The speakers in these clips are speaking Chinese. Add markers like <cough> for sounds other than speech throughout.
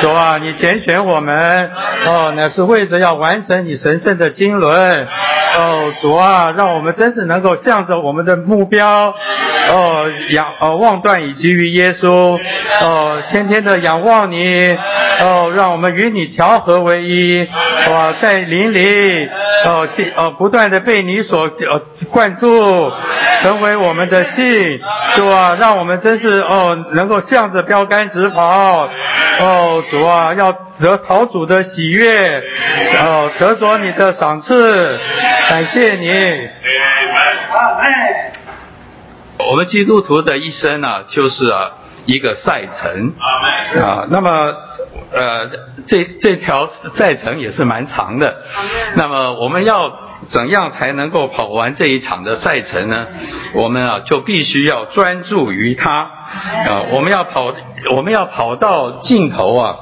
主啊，你拣选我们，哦，乃是为着要完成你神圣的经纶。哦，主啊，让我们真是能够向着我们的目标，哦，仰哦望断以及于耶稣，哦，天天的仰望你，哦，让我们与你调和为一，哇，在林里，哦，哦，不断的被你所呃灌注，成为我们的信，主啊，让我们真是哦能够向着标杆直跑，哦，主啊，要得陶主的喜悦，哦，得着你的赏赐。感谢你。我们基督徒的一生呢，就是啊一个赛程。啊。那么呃，这这条赛程也是蛮长的。那么我们要怎样才能够跑完这一场的赛程呢？我们啊就必须要专注于它啊。我们要跑，我们要跑到尽头啊。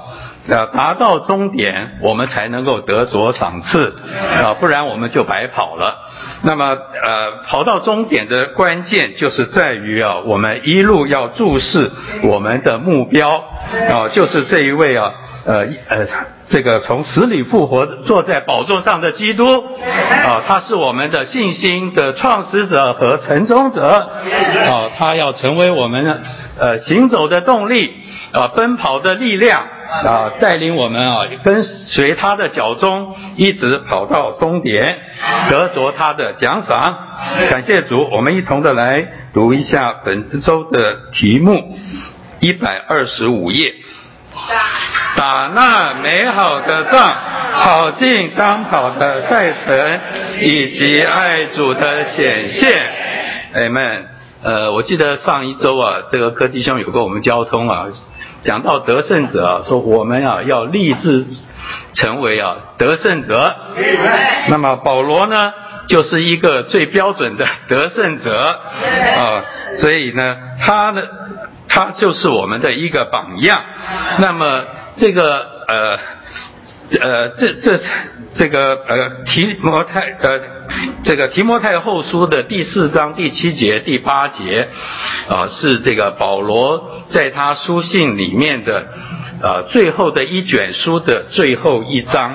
要达到终点，我们才能够得着赏赐啊，不然我们就白跑了。那么，呃，跑到终点的关键就是在于啊，我们一路要注视我们的目标啊，就是这一位啊，呃呃，这个从死里复活坐在宝座上的基督啊，他是我们的信心的创始者和成终者啊，他要成为我们呃行走的动力啊，奔跑的力量。啊，带领我们啊，跟随他的脚踪，一直跑到终点，得着他的奖赏。感谢主，我们一同的来读一下本周的题目，一百二十五页。打那美好的仗，跑进刚跑的赛程，以及爱主的显现。哎们，呃，我记得上一周啊，这个柯弟兄有跟我们交通啊。讲到得胜者啊，说我们啊要立志成为啊得胜者。那么保罗呢，就是一个最标准的得胜者啊，所以呢，他呢，他就是我们的一个榜样。那么这个呃呃，这这这个呃提摩太呃。这个提摩太后书的第四章第七节、第八节，啊，是这个保罗在他书信里面的，呃，最后的一卷书的最后一章。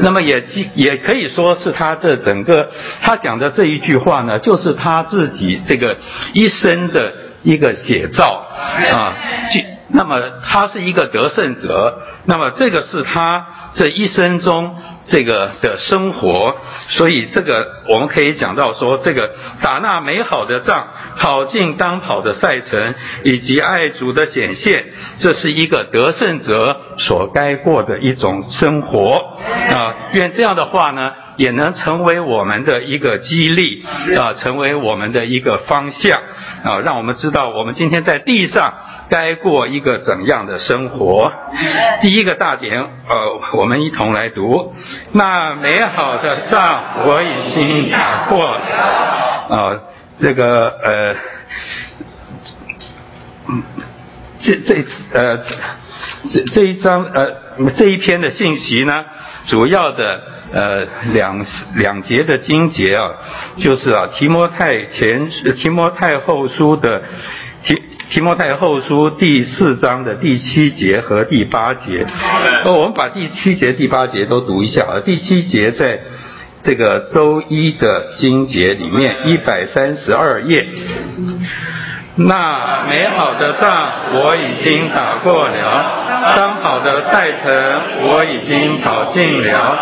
那么也也可以说是他这整个他讲的这一句话呢，就是他自己这个一生的一个写照啊。那么他是一个得胜者，那么这个是他这一生中这个的生活，所以这个我们可以讲到说，这个打那美好的仗，跑进当跑的赛程，以及爱主的显现，这是一个得胜者所该过的一种生活啊。愿这样的话呢，也能成为我们的一个激励啊，成为我们的一个方向啊，让我们知道我们今天在地上。该过一个怎样的生活？第一个大点，呃，我们一同来读。那美好的仗我已经打过了。啊，这个呃，这这次呃，这这一章呃这一篇的信息呢，主要的呃两两节的经节啊，就是啊提摩太前提摩太后书的提。提摩太后书第四章的第七节和第八节，呃，我们把第七节、第八节都读一下啊。第七节在这个周一的经节里面，一百三十二页。那美好的仗我已经打过了，当好的赛程我已经跑尽了，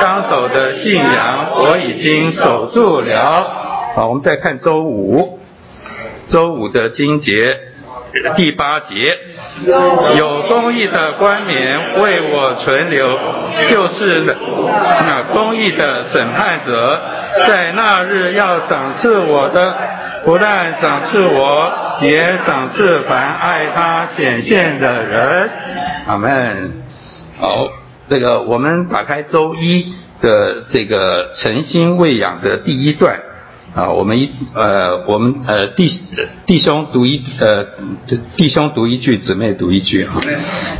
当守的信仰我已经守住了。好，我们再看周五。周五的经节第八节，有公义的冠冕为我存留，就是那公义的审判者，在那日要赏赐我的，不但赏赐我，也赏赐凡爱他显现的人。阿门。好，这个我们打开周一的这个诚心喂养的第一段。啊，我们一呃，我们呃弟弟兄读一呃弟兄读一句，姊妹读一句啊。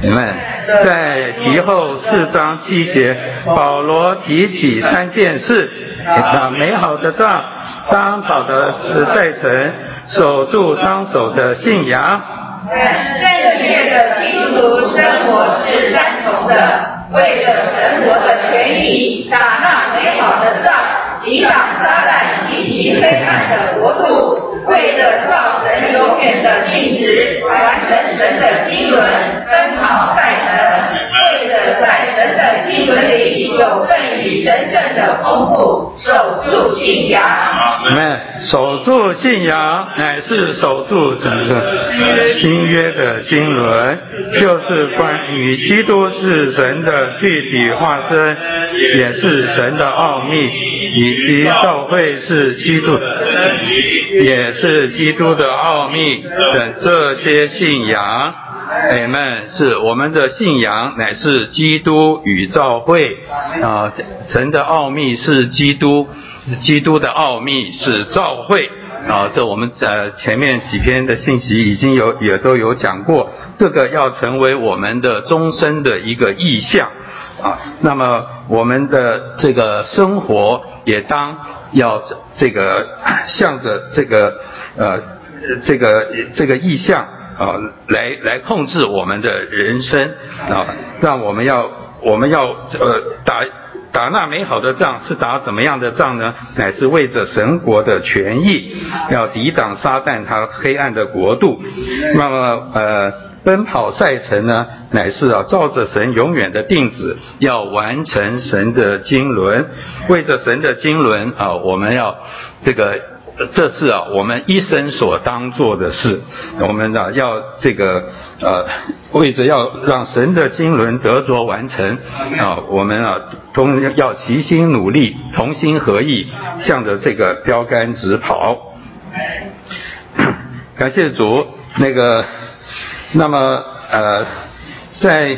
你们在题后四章七节，保罗提起三件事：那美好的仗，当跑的是赛程，守住当守的信仰。正确的基督生活是单纯的，为了神国的权益，打那美好的仗，抵挡撒旦及其黑暗的国度，为了造神永远的定旨，完成神的经纶，奔跑赛程。为了在神的经纶里有份与神圣的丰富，守住信仰。们守住信仰，乃是守住整个新约的经纶，就是关于基督是神的具体化身，也是神的奥秘，以及教会是基督，也是基督的奥秘等这些信仰。哎们，是我们的信仰乃是基督与教会啊，神的奥秘是基督，基督的奥秘是教会啊。这我们呃前面几篇的信息已经有也都有讲过，这个要成为我们的终身的一个意向啊。那么我们的这个生活也当要这这个向着这个呃这个这个意向。啊，来来控制我们的人生啊，让我们要我们要呃打打那美好的仗，是打怎么样的仗呢？乃是为着神国的权益，要抵挡撒旦他黑暗的国度。那么呃，奔跑赛程呢，乃是啊照着神永远的定旨，要完成神的经纶，为着神的经纶啊，我们要这个。这是啊，我们一生所当做的事。我们呢，要这个呃，为着要让神的经纶得着完成啊，我们啊，同要齐心努力，同心合意，向着这个标杆直跑。<coughs> 感谢主，那个，那么呃，在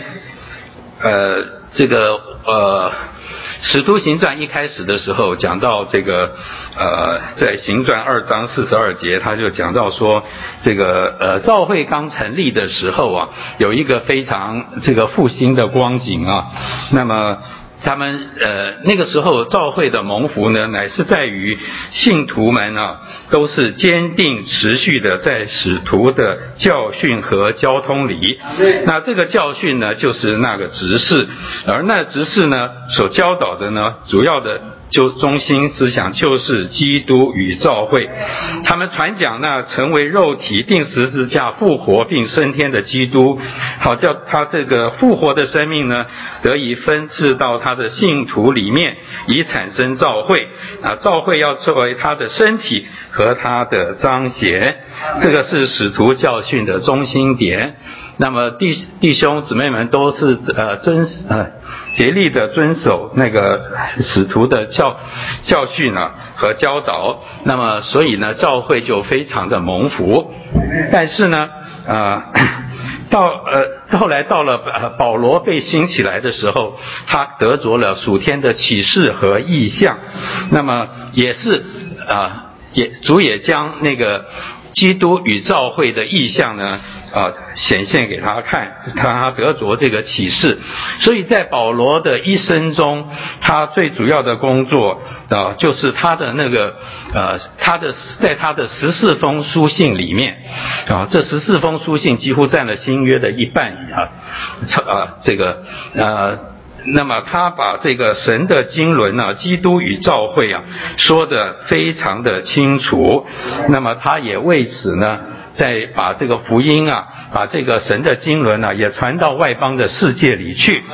呃这个呃。使徒行传一开始的时候讲到这个，呃，在行传二章四十二节，他就讲到说，这个呃，教会刚成立的时候啊，有一个非常这个复兴的光景啊，那么。他们呃那个时候教会的蒙福呢，乃是在于信徒们啊，都是坚定持续的在使徒的教训和交通里。那这个教训呢，就是那个执事，而那执事呢所教导的呢，主要的。就中心思想就是基督与教会，他们传讲那成为肉体、定十字架、复活并升天的基督，好叫他这个复活的生命呢得以分赐到他的信徒里面，以产生教会。啊，教会要作为他的身体和他的彰显，这个是使徒教训的中心点。那么弟弟兄姊妹们都是呃遵呃竭力的遵守那个使徒的教教训啊和教导，那么所以呢教会就非常的蒙福。但是呢呃到呃后来到了呃保罗被兴起来的时候，他得着了属天的启示和意象，那么也是啊也主也将那个基督与教会的意象呢。啊，显现给他看，让他得着这个启示。所以在保罗的一生中，他最主要的工作啊，就是他的那个呃，他的在他的十四封书信里面啊，这十四封书信几乎占了新约的一半啊，啊，这个呃。那么他把这个神的经纶呢，基督与教会啊，说的非常的清楚。那么他也为此呢。再把这个福音啊，把这个神的经纶呢，也传到外邦的世界里去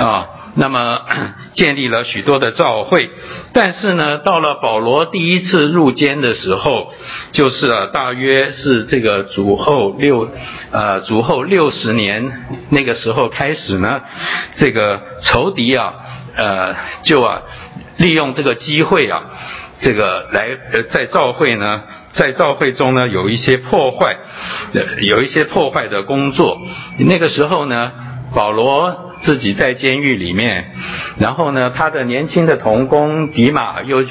啊。那么 <coughs> 建立了许多的教会，但是呢，到了保罗第一次入监的时候，就是啊，大约是这个主后六呃主后六十年那个时候开始呢，这个仇敌啊呃就啊利用这个机会啊，这个来呃在教会呢。在教会中呢，有一些破坏，有一些破坏的工作。那个时候呢，保罗自己在监狱里面，然后呢，他的年轻的童工迪马又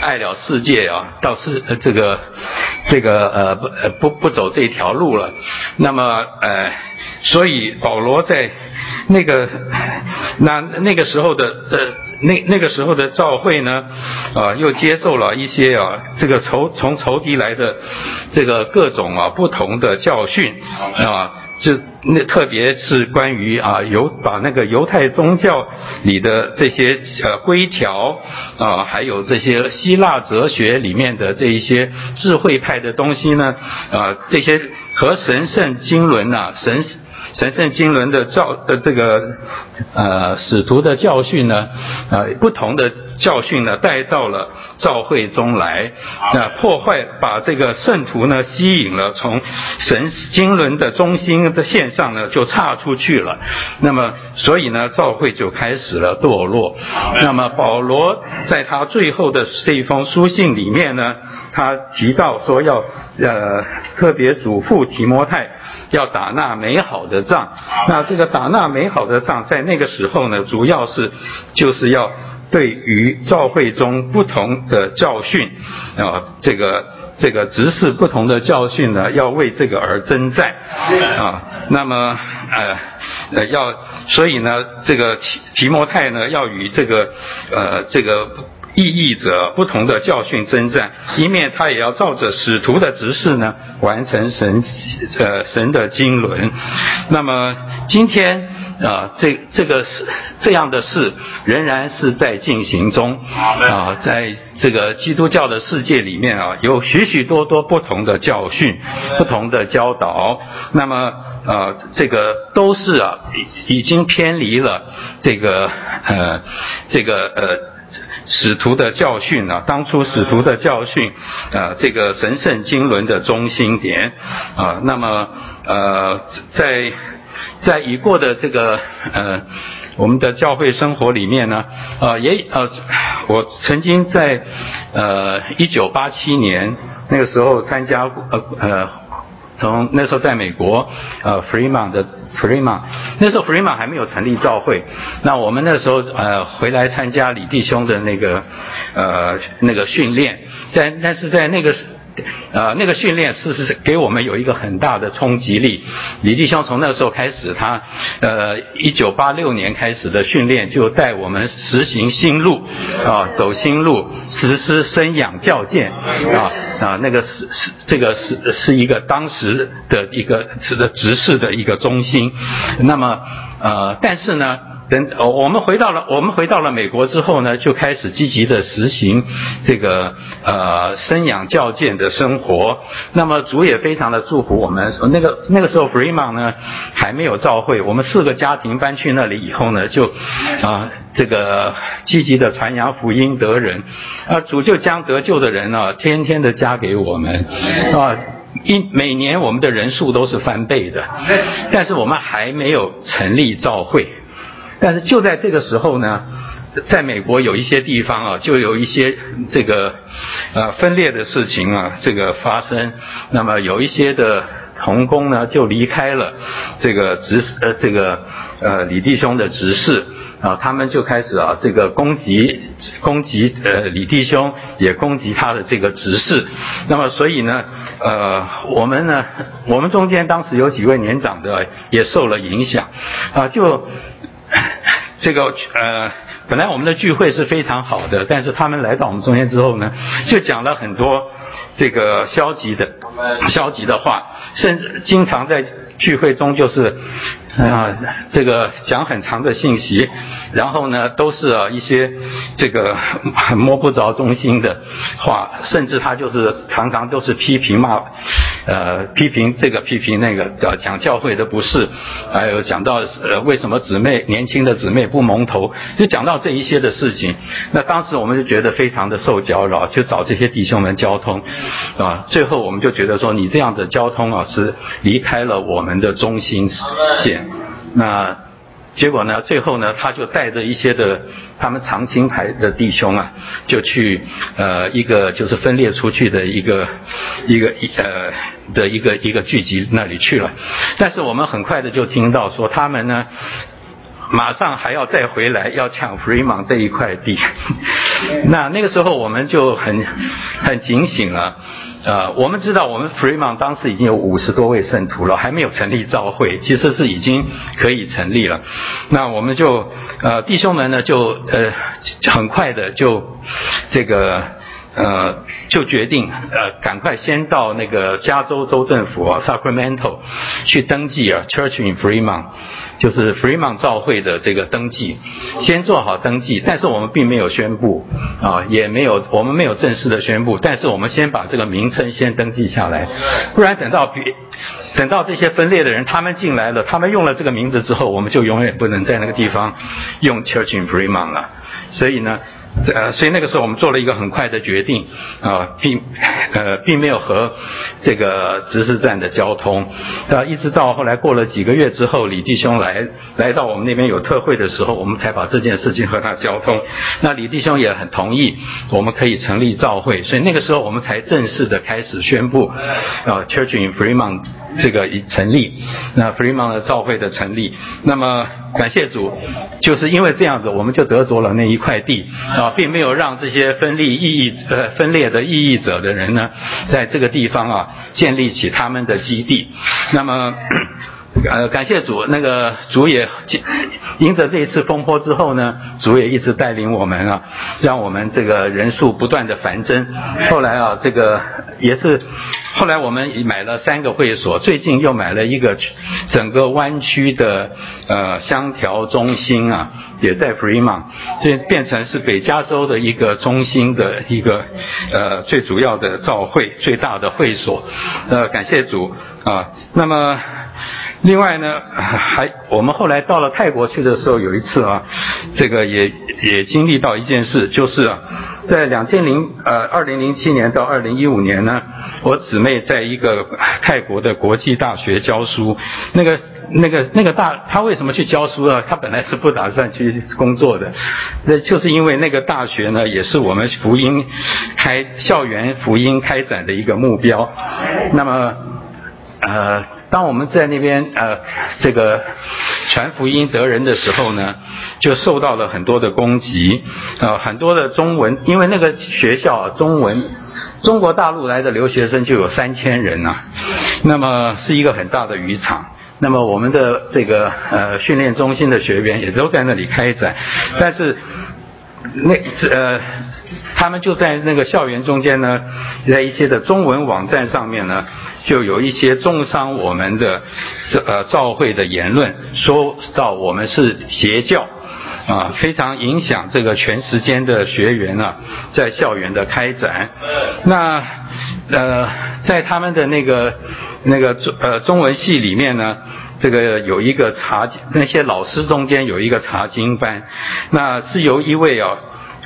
爱了世界啊，到世这个这个呃不不不走这条路了。那么呃，所以保罗在那个那那个时候的呃那那个时候的赵会呢，啊，又接受了一些啊这个仇从仇敌来的这个各种啊不同的教训啊。就那特别是关于啊犹把那个犹太宗教里的这些呃规条啊，还有这些希腊哲学里面的这一些智慧派的东西呢啊，这些和神圣经纶呐神。神圣经纶的教呃这个呃使徒的教训呢，呃不同的教训呢带到了教会中来，那破坏把这个圣徒呢吸引了，从神经纶的中心的线上呢就岔出去了，那么所以呢教会就开始了堕落。那么保罗在他最后的这一封书信里面呢，他提到说要呃特别嘱咐提摩太要打那美好的。仗，那这个打那美好的仗，在那个时候呢，主要是就是要对于教会中不同的教训啊，这个这个执事不同的教训呢，要为这个而征战啊。那么呃呃要，所以呢，这个提提摩太呢，要与这个呃这个。意义者不同的教训征战，一面他也要照着使徒的指示呢，完成神呃神的经纶。那么今天啊，这这个是这样的事仍然是在进行中啊，在这个基督教的世界里面啊，有许许多多不同的教训、不同的教导。那么呃，这个都是啊，已经偏离了这个呃这个呃。使徒的教训呢？当初使徒的教训，啊，这个神圣经纶的中心点，啊，那么呃，在在已过的这个呃我们的教会生活里面呢，呃，也呃，我曾经在呃一九八七年那个时候参加呃呃。从那时候在美国，呃，Freeman 的 Freeman，那时候 Freeman 还没有成立教会。那我们那时候呃回来参加李弟兄的那个呃那个训练，在但是在那个。<laughs> 呃，那个训练是是给我们有一个很大的冲击力。李弟兄从那时候开始，他呃，一九八六年开始的训练就带我们实行新路啊，走新路，实施生养教建啊啊，那个是是这个是是一个当时的一个是的执事的一个中心。那么呃，但是呢。等我们回到了我们回到了美国之后呢，就开始积极的实行这个呃生养教建的生活。那么主也非常的祝福我们。那个那个时候 Freeman 呢还没有召会，我们四个家庭搬去那里以后呢，就啊这个积极的传扬福音得人啊主就将得救的人啊天天的加给我们啊一每年我们的人数都是翻倍的，但是我们还没有成立召会。但是就在这个时候呢，在美国有一些地方啊，就有一些这个呃分裂的事情啊，这个发生。那么有一些的童工呢，就离开了这个执呃这个呃李弟兄的执事啊，他们就开始啊这个攻击攻击呃李弟兄，也攻击他的这个执事。那么所以呢，呃我们呢，我们中间当时有几位年长的也受了影响啊，就。<coughs> 这个呃，本来我们的聚会是非常好的，但是他们来到我们中间之后呢，就讲了很多这个消极的、消极的话，甚至经常在聚会中就是啊，这个讲很长的信息，然后呢，都是啊一些这个摸不着中心的话，甚至他就是常常都是批评骂。呃，批评这个批评那个，讲讲教会的不是，还有讲到呃为什么姊妹年轻的姊妹不蒙头，就讲到这一些的事情。那当时我们就觉得非常的受搅扰，就找这些弟兄们交通，啊，最后我们就觉得说你这样的交通啊是离开了我们的中心线，那。结果呢？最后呢，他就带着一些的他们长青牌的弟兄啊，就去呃一个就是分裂出去的一个一个一呃的一个一个聚集那里去了。但是我们很快的就听到说，他们呢马上还要再回来要抢 Freeman 这一块地。那那个时候我们就很很警醒了。呃，我们知道我们 Free Man 当时已经有五十多位圣徒了，还没有成立教会，其实是已经可以成立了。那我们就呃弟兄们呢就呃很快的就这个呃就决定呃赶快先到那个加州州政府 Sacramento 去登记啊 Church in Fremont。就是 Fremont 召会的这个登记，先做好登记，但是我们并没有宣布啊，也没有我们没有正式的宣布，但是我们先把这个名称先登记下来，不然等到别等到这些分裂的人他们进来了，他们用了这个名字之后，我们就永远不能在那个地方用 Church in Fremont 了，所以呢。呃，所以那个时候我们做了一个很快的决定，啊，并呃并没有和这个执事站的交通，啊，一直到后来过了几个月之后，李弟兄来来到我们那边有特会的时候，我们才把这件事情和他交通。那李弟兄也很同意，我们可以成立召会，所以那个时候我们才正式的开始宣布，啊，Church in Fremont 这个成立，那 Fremont 的召会的成立。那么感谢主，就是因为这样子，我们就得着了那一块地。啊，并没有让这些分立异议呃分裂的异议者的人呢，在这个地方啊建立起他们的基地。那么。呃，感谢主，那个主也迎着这一次风波之后呢，主也一直带领我们啊，让我们这个人数不断的繁增。后来啊，这个也是后来我们买了三个会所，最近又买了一个整个湾区的呃香调中心啊，也在 Fremont，所以变成是北加州的一个中心的一个呃最主要的召会最大的会所。呃，感谢主啊，那么。另外呢，<laughs> 还我们后来到了泰国去的时候，有一次啊，这个也也经历到一件事，就是啊，在两千零呃二零零七年到二零一五年呢，我姊妹在一个泰国的国际大学教书，那个那个那个大，她为什么去教书啊？她本来是不打算去工作的，那就是因为那个大学呢，也是我们福音开校园福音开展的一个目标，那么。呃，当我们在那边呃这个传福音得人的时候呢，就受到了很多的攻击，呃很多的中文，因为那个学校中文中国大陆来的留学生就有三千人呐，那么是一个很大的渔场，那么我们的这个呃训练中心的学员也都在那里开展，但是那呃。他们就在那个校园中间呢，在一些的中文网站上面呢，就有一些重伤我们的这呃教会的言论，说到我们是邪教，啊，非常影响这个全时间的学员啊，在校园的开展。那呃，在他们的那个那个中呃中文系里面呢，这个有一个查那些老师中间有一个查经班，那是由一位啊。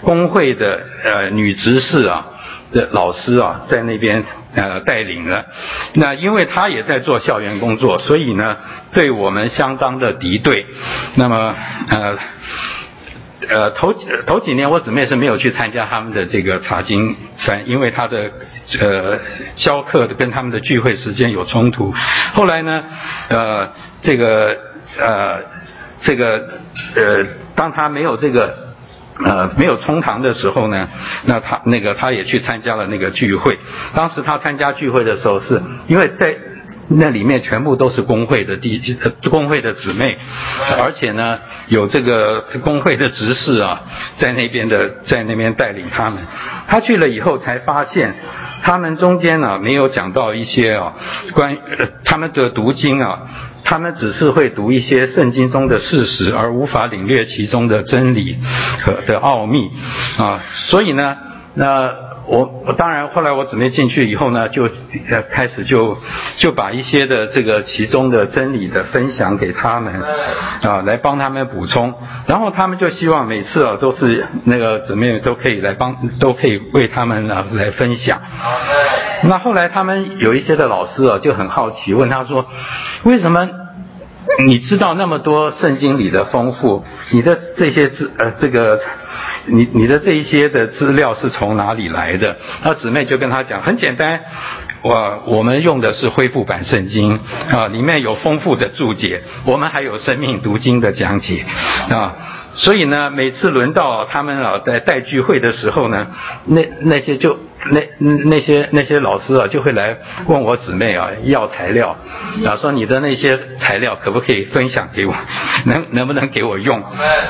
工会的呃女执事啊的老师啊，在那边呃带领了。那因为他也在做校园工作，所以呢，对我们相当的敌对。那么呃呃头头几年我姊妹是没有去参加他们的这个茶经班，因为他的呃教课跟他们的聚会时间有冲突。后来呢呃这个呃这个呃当他没有这个。呃，没有冲堂的时候呢，那他那个他也去参加了那个聚会。当时他参加聚会的时候，是因为在那里面全部都是工会的弟工会的姊妹，而且呢有这个工会的执事啊，在那边的在那边带领他们。他去了以后才发现，他们中间呢没有讲到一些啊关他们的读经啊。他们只是会读一些圣经中的事实，而无法领略其中的真理和的奥秘啊。所以呢，那我我当然后来我姊妹进去以后呢，就呃开始就就把一些的这个其中的真理的分享给他们啊，来帮他们补充。然后他们就希望每次啊都是那个姊妹都可以来帮，都可以为他们啊来分享。那后来他们有一些的老师啊就很好奇，问他说：“为什么 <laughs> 你知道那么多圣经里的丰富？你的这些资呃这个你你的这一些的资料是从哪里来的？”那姊妹就跟他讲，很简单。我我们用的是恢复版圣经啊，里面有丰富的注解，我们还有生命读经的讲解啊。所以呢，每次轮到他们啊在带聚会的时候呢，那那些就那那些那些老师啊就会来问我姊妹啊要材料，啊说你的那些材料可不可以分享给我，能能不能给我用？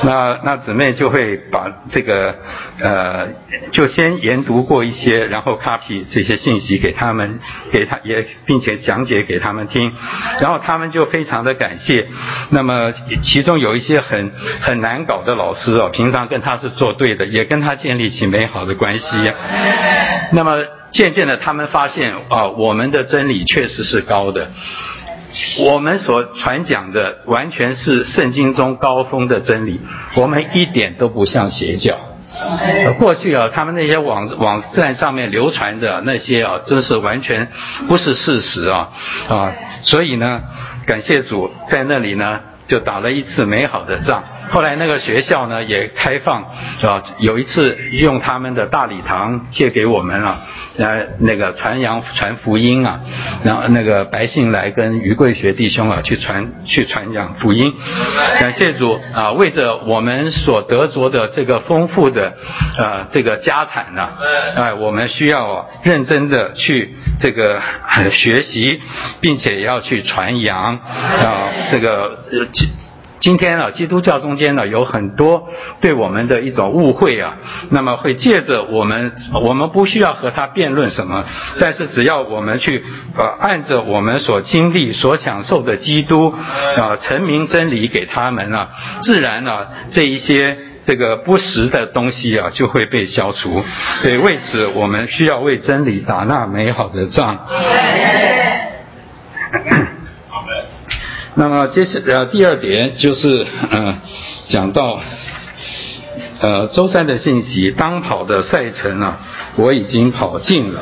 那那姊妹就会把这个呃就先研读过一些，然后 copy 这些信息给他们，给他也并且讲解给他们听，然后他们就非常的感谢。那么其中有一些很很难搞。的老师哦，平常跟他是作对的，也跟他建立起美好的关系。那么渐渐的，他们发现啊，我们的真理确实是高的，我们所传讲的完全是圣经中高峰的真理，我们一点都不像邪教。过去啊，他们那些网网站上面流传的那些啊，真是完全不是事实啊啊！所以呢，感谢主在那里呢。就打了一次美好的仗。后来那个学校呢也开放，啊？有一次用他们的大礼堂借给我们了，呃，那个传扬传福音啊，然后那个百姓来跟于贵学弟兄啊去传去传扬福音。感谢主啊，为着我们所得着的这个丰富的呃这个家产呢，哎，我们需要认真的去这个学习，并且要去传扬啊这个。今今天啊，基督教中间呢有很多对我们的一种误会啊，那么会借着我们，我们不需要和他辩论什么，但是只要我们去呃按着我们所经历、所享受的基督啊，成名真理给他们啊，自然呢这一些这个不实的东西啊就会被消除。所以为此，我们需要为真理打那美好的仗。<laughs> 那么接下来第二点就是嗯讲到呃周三的信息，当跑的赛程啊，我已经跑尽了。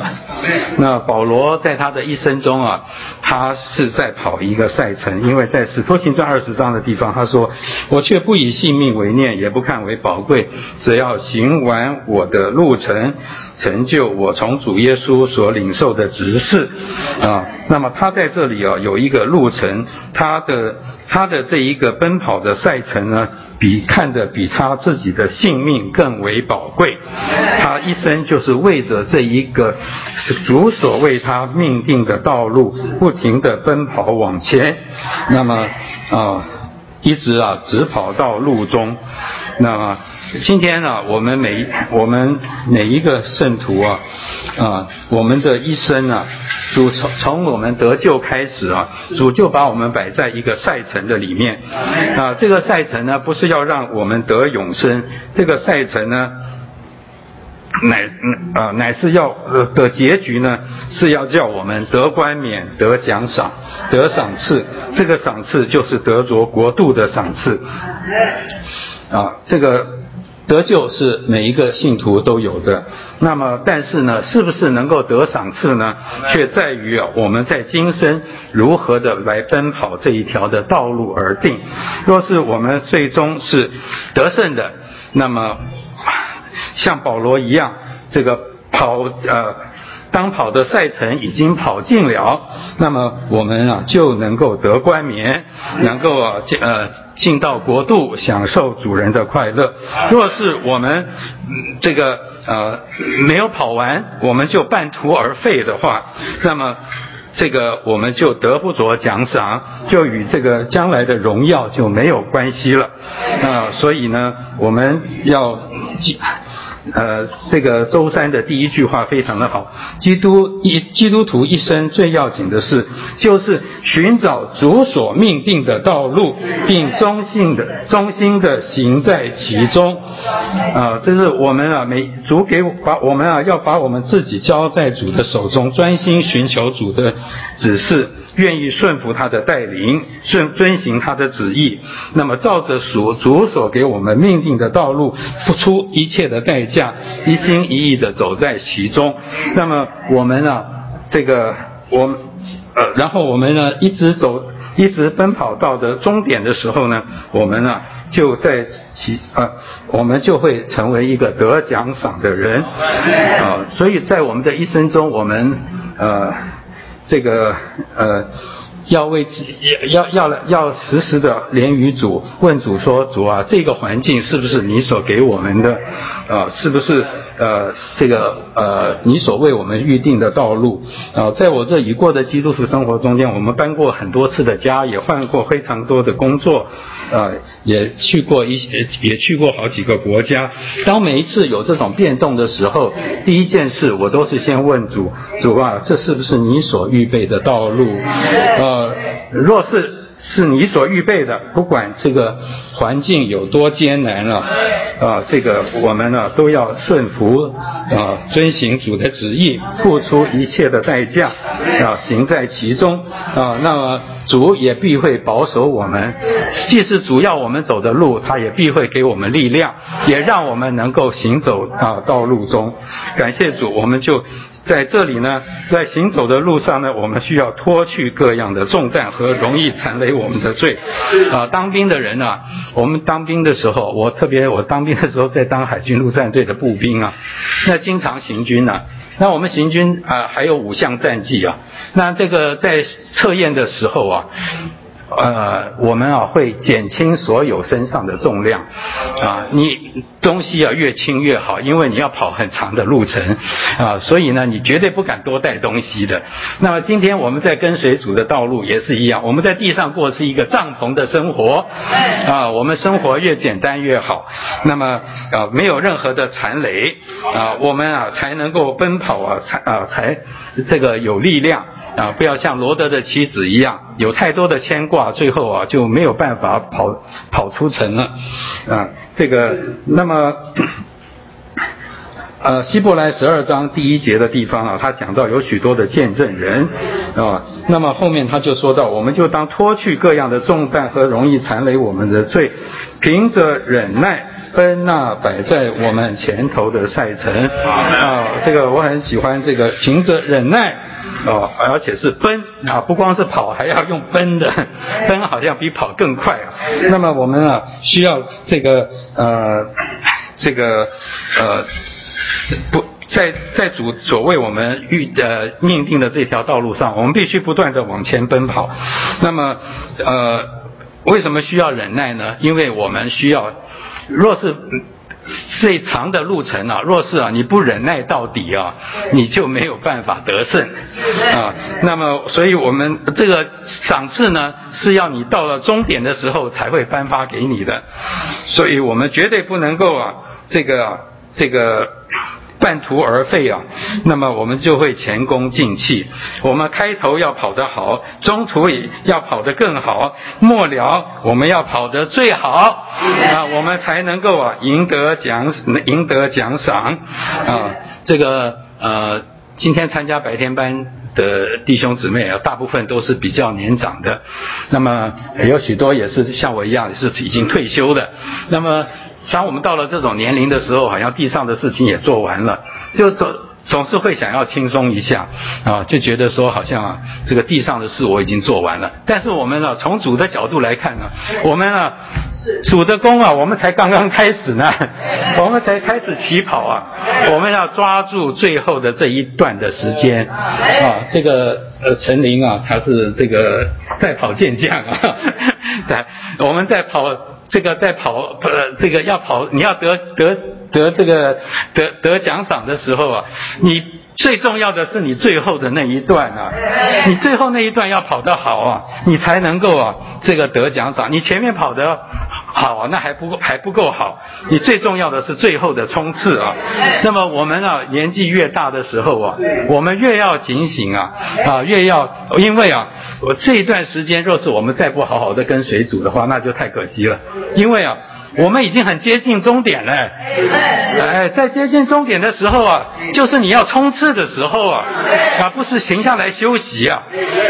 那保罗在他的一生中啊，他是在跑一个赛程，因为在使徒行传二十章的地方，他说：“我却不以性命为念，也不看为宝贵，只要行完我的路程。”成就我从主耶稣所领受的职事啊，那么他在这里啊有一个路程，他的他的这一个奔跑的赛程呢，比看的比他自己的性命更为宝贵。他一生就是为着这一个主所为他命定的道路，不停的奔跑往前。那么啊，一直啊直跑到路中，那么。今天呢，我们每我们每一个圣徒啊，啊，我们的一生啊，主从从我们得救开始啊，主就把我们摆在一个赛程的里面啊。这个赛程呢，不是要让我们得永生，这个赛程呢，乃啊乃是要的结局呢，是要叫我们得冠冕、得奖赏、得赏赐。这个赏赐就是得着国度的赏赐啊，这个。得救是每一个信徒都有的，那么但是呢，是不是能够得赏赐呢？却在于，我们在今生如何的来奔跑这一条的道路而定。若是我们最终是得胜的，那么像保罗一样，这个跑呃。当跑的赛程已经跑尽了，那么我们啊就能够得冠冕，能够啊进呃进到国度，享受主人的快乐。若是我们这个呃没有跑完，我们就半途而废的话，那么这个我们就得不着奖赏，就与这个将来的荣耀就没有关系了。啊，所以呢，我们要。呃，这个周三的第一句话非常的好。基督一基督徒一生最要紧的事，就是寻找主所命定的道路，并忠信的忠心的行在其中。啊，这是我们啊，每主给把我们啊，要把我们自己交在主的手中，专心寻求主的指示。愿意顺服他的带领，顺遵行他的旨意，那么照着主主所给我们命定的道路，付出一切的代价，一心一意的走在其中。那么我们呢，这个我呃，然后我们呢一直走，一直奔跑到的终点的时候呢，我们呢就在其呃，我们就会成为一个得奖赏的人啊。所以在我们的一生中，我们呃。这个呃。要为要要要要时时的连于主，问主说：主啊，这个环境是不是你所给我们的？啊，是不是呃这个呃你所为我们预定的道路？啊，在我这已过的基督徒生活中间，我们搬过很多次的家，也换过非常多的工作，啊，也去过一些，也去过好几个国家。当每一次有这种变动的时候，第一件事我都是先问主：主啊，这是不是你所预备的道路？啊。呃，若是。是你所预备的，不管这个环境有多艰难了，啊，这个我们呢都要顺服啊，遵行主的旨意，付出一切的代价啊，行在其中啊，那么主也必会保守我们，既是主要我们走的路，他也必会给我们力量，也让我们能够行走啊道路中。感谢主，我们就在这里呢，在行走的路上呢，我们需要脱去各样的重担和容易缠累。我们的罪啊，当兵的人呢，我们当兵的时候，我特别我当兵的时候在当海军陆战队的步兵啊，那经常行军呢，那我们行军啊还有五项战绩啊，那这个在测验的时候啊。呃，我们啊会减轻所有身上的重量，啊，你东西要越轻越好，因为你要跑很长的路程，啊，所以呢你绝对不敢多带东西的。那么今天我们在跟随主的道路也是一样，我们在地上过是一个帐篷的生活，啊，我们生活越简单越好，那么啊没有任何的残累，啊，我们啊才能够奔跑啊才啊才这个有力量啊，不要像罗德的妻子一样有太多的牵挂。最后啊就没有办法跑跑出城了，啊，这个那么，呃，希伯来十二章第一节的地方啊，他讲到有许多的见证人，啊，那么后面他就说到，我们就当脱去各样的重担和容易残累我们的罪，凭着忍耐奔那摆在我们前头的赛程，啊，这个我很喜欢这个凭着忍耐。哦，而且是奔啊，不光是跑，还要用奔的，<laughs> 奔好像比跑更快啊。那么我们啊，需要这个呃，这个呃，不在在主所谓我们预呃命定的这条道路上，我们必须不断的往前奔跑。那么呃，为什么需要忍耐呢？因为我们需要，若是。最长的路程啊，若是啊你不忍耐到底啊，你就没有办法得胜啊。那么，所以我们这个赏赐呢，是要你到了终点的时候才会颁发给你的。所以我们绝对不能够啊，这个这个。半途而废啊，那么我们就会前功尽弃。我们开头要跑得好，中途也要跑得更好，末了我们要跑得最好啊，我们才能够啊赢得奖赢得奖赏啊。这个呃，今天参加白天班的弟兄姊妹啊，大部分都是比较年长的，那么有许多也是像我一样是已经退休的，那么。当我们到了这种年龄的时候，好像地上的事情也做完了，就总总是会想要轻松一下啊，就觉得说好像啊，这个地上的事我已经做完了。但是我们呢，从主的角度来看呢，我们呢，主的功啊，我们才刚刚开始呢，<laughs> 我们才开始起跑啊，我们要抓住最后的这一段的时间啊，这个呃陈林啊，他是这个赛跑健将啊，在，我们在跑。这个在跑，呃，这个要跑，你要得得得这个得得奖赏的时候啊，你最重要的是你最后的那一段啊，你最后那一段要跑得好啊，你才能够啊这个得奖赏。你前面跑得好啊，那还不够还不够好，你最重要的是最后的冲刺啊。那么我们啊年纪越大的时候啊，我们越要警醒啊啊越要，因为啊。我这一段时间，若是我们再不好好的跟谁组的话，那就太可惜了。因为啊，我们已经很接近终点了。哎，在接近终点的时候啊，就是你要冲刺的时候啊，啊，不是停下来休息啊。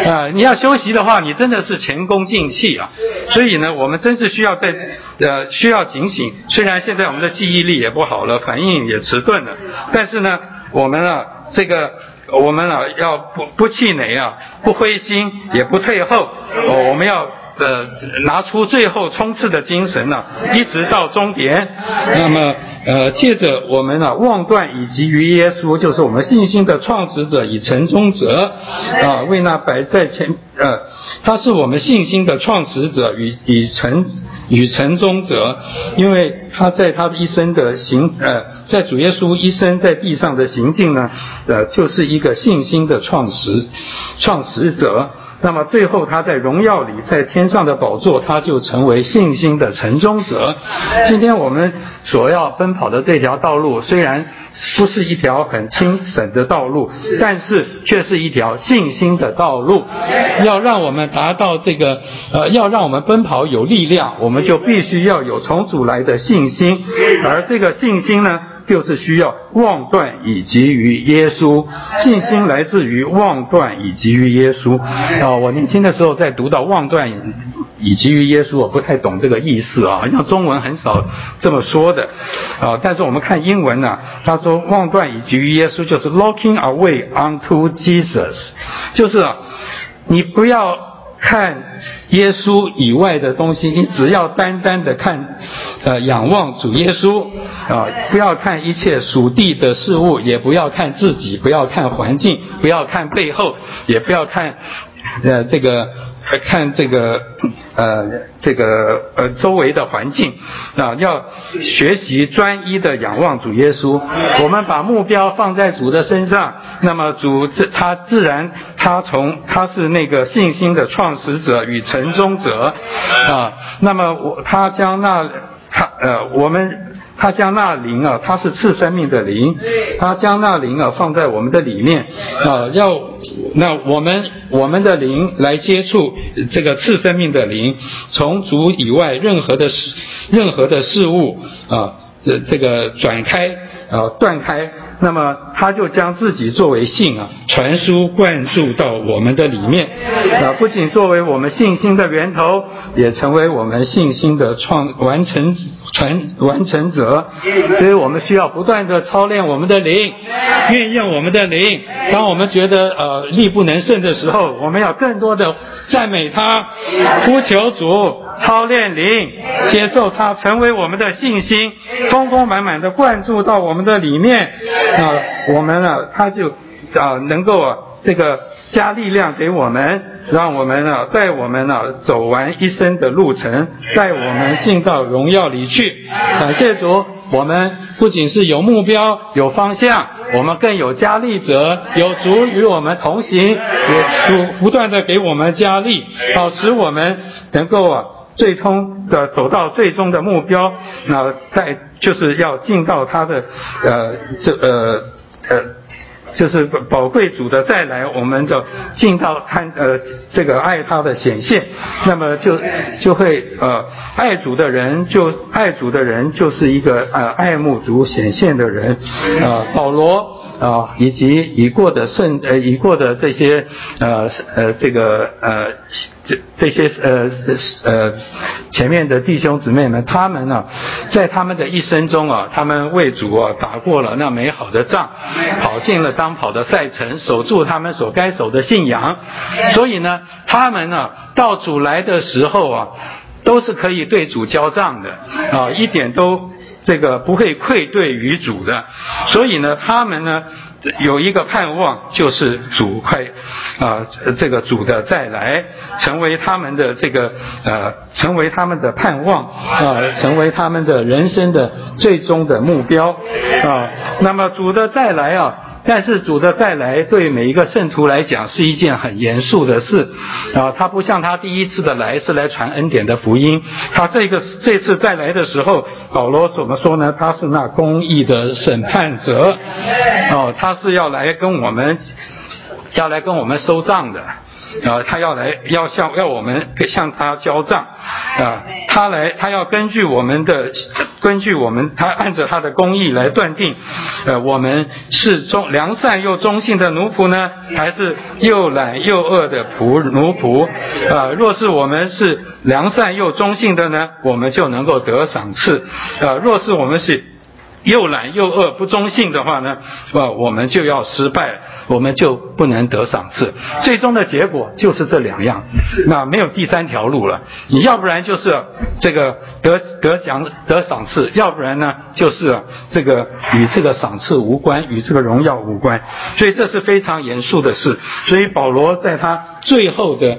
啊，你要休息的话，你真的是前功尽弃啊。所以呢，我们真是需要在呃需要警醒。虽然现在我们的记忆力也不好了，反应也迟钝了，但是呢，我们啊这个。我们啊，要不不气馁啊，不灰心，也不退后。我们要呃拿出最后冲刺的精神呢，一直到终点。那么呃，借着我们呢望断以及于耶稣，就是我们信心的创始者与成终者啊，为那摆在前呃，他是我们信心的创始者与与成与成终者，因为他在他的一生的行呃，在主耶稣一生在地上的行径呢，呃，就是一个信心的创始创始者。那么最后他在荣耀里，在天上的宝座，他就成为信心的成中者。今天我们所要奔跑的这条道路，虽然不是一条很轻省的道路，但是却是一条信心的道路。要让我们达到这个，呃，要让我们奔跑有力量，我们就必须要有从主来的信信心，而这个信心呢？就是需要望断以及于耶稣，信心来自于望断以及于耶稣。啊，我年轻的时候在读到望断以及于耶稣，我不太懂这个意思啊，像中文很少这么说的。啊，但是我们看英文呢，他说望断以及于耶稣就是 looking away unto Jesus，就是，你不要。看耶稣以外的东西，你只要单单的看，呃，仰望主耶稣啊，不要看一切属地的事物，也不要看自己，不要看环境，不要看背后，也不要看。呃，这个来看这个呃，这个呃周围的环境啊，要学习专一的仰望主耶稣。我们把目标放在主的身上，那么主自他自然他从他是那个信心的创始者与成终者啊，那么我他将那他呃我们。他将那灵啊，他是赐生命的灵，他将那灵啊放在我们的里面啊，要那我们我们的灵来接触这个次生命的灵，从主以外任何的事任何的事物啊，这这个转开啊断开，那么他就将自己作为信啊传输灌注到我们的里面啊，不仅作为我们信心的源头，也成为我们信心的创完成。传完成者，所以我们需要不断的操练我们的灵，运用我们的灵。当我们觉得呃力不能胜的时候，我们要更多的赞美他，呼求主，操练灵，接受他成为我们的信心，丰丰满满的灌注到我们的里面。啊，我们呢他就啊能够啊这个加力量给我们。让我们呢，带我们呢走完一生的路程，带我们进到荣耀里去。感谢主，我们不仅是有目标、有方向，我们更有加力者，有主与我们同行，有主不断的给我们加力，好使我们能够啊，最终的走到最终的目标。那在就是要进到他的呃这呃呃。就是宝贵主的再来，我们的进到看呃这个爱他的显现，那么就就会呃爱主的人就爱主的人就是一个呃爱慕主显现的人，呃保罗啊以及已过的圣呃已过的这些呃呃这个呃。这这些呃呃前面的弟兄姊妹们，他们呢，在他们的一生中啊，他们为主啊打过了那美好的仗，跑进了当跑的赛程，守住他们所该守的信仰，所以呢，他们呢到主来的时候啊，都是可以对主交账的啊，一点都。这个不会愧对于主的，所以呢，他们呢有一个盼望，就是主快啊，这个主的再来，成为他们的这个呃，成为他们的盼望啊，成为他们的人生的最终的目标啊。那么主的再来啊。但是主的再来对每一个圣徒来讲是一件很严肃的事，啊，他不像他第一次的来是来传恩典的福音，他这个这次再来的时候，保罗怎么说呢？他是那公义的审判者，哦，他是要来跟我们，要来跟我们收账的。啊，他要来，要向要我们向他交账，啊，他来，他要根据我们的，根据我们，他按照他的公义来断定，呃，我们是忠良善又忠信的奴仆呢，还是又懒又恶的仆奴仆？啊，若是我们是良善又忠信的呢，我们就能够得赏赐；啊，若是我们是又懒又恶不忠信的话呢，啊，我们就要失败，我们就不能得赏赐。最终的结果就是这两样，那没有第三条路了。你要不然就是这个得得奖得赏赐，要不然呢就是这个与这个赏赐无关，与这个荣耀无关。所以这是非常严肃的事。所以保罗在他最后的。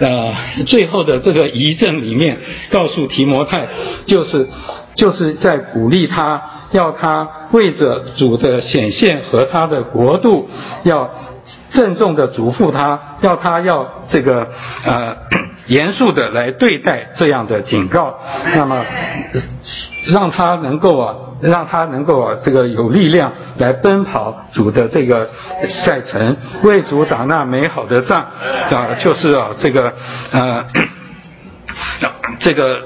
呃，最后的这个遗赠里面，告诉提摩太，就是就是在鼓励他，要他为着主的显现和他的国度，要郑重的嘱咐他，要他要这个呃。严肃的来对待这样的警告，那么让他能够啊，让他能够啊，这个有力量来奔跑主的这个赛程，为主打那美好的仗啊，就是啊，这个呃，这个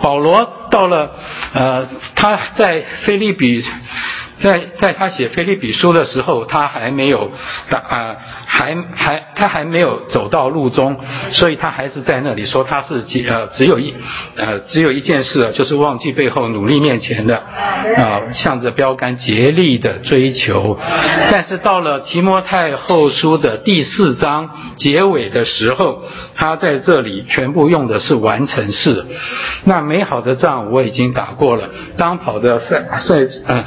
保罗到了呃，他在菲利比。在在他写菲利比书的时候，他还没有，啊，还还他还没有走到路中，所以他还是在那里说他是只呃只有一呃只有一件事，就是忘记背后努力面前的，啊，向着标杆竭力的追求。但是到了提摩太后书的第四章结尾的时候，他在这里全部用的是完成式。那美好的仗我已经打过了，当跑的赛赛呃。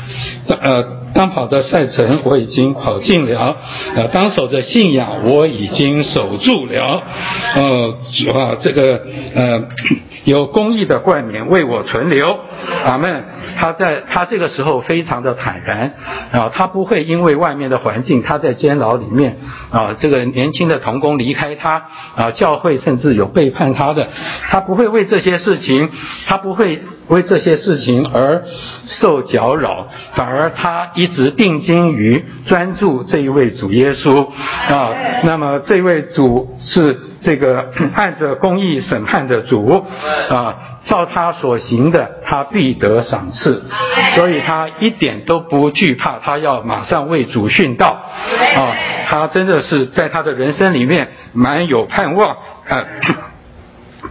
呃，当跑的赛程我已经跑尽了，呃，当守的信仰我已经守住了，呃，啊，这个呃，<coughs> 有公义的冠冕为我存留，阿门。他在他这个时候非常的坦然，啊，他不会因为外面的环境，他在监牢里面，啊，这个年轻的童工离开他，啊，教会甚至有背叛他的，他不会为这些事情，他不会。为这些事情而受搅扰，反而他一直定睛于专注这一位主耶稣啊。那么这位主是这个按着公义审判的主啊，照他所行的，他必得赏赐。所以他一点都不惧怕，他要马上为主殉道啊。他真的是在他的人生里面蛮有盼望啊。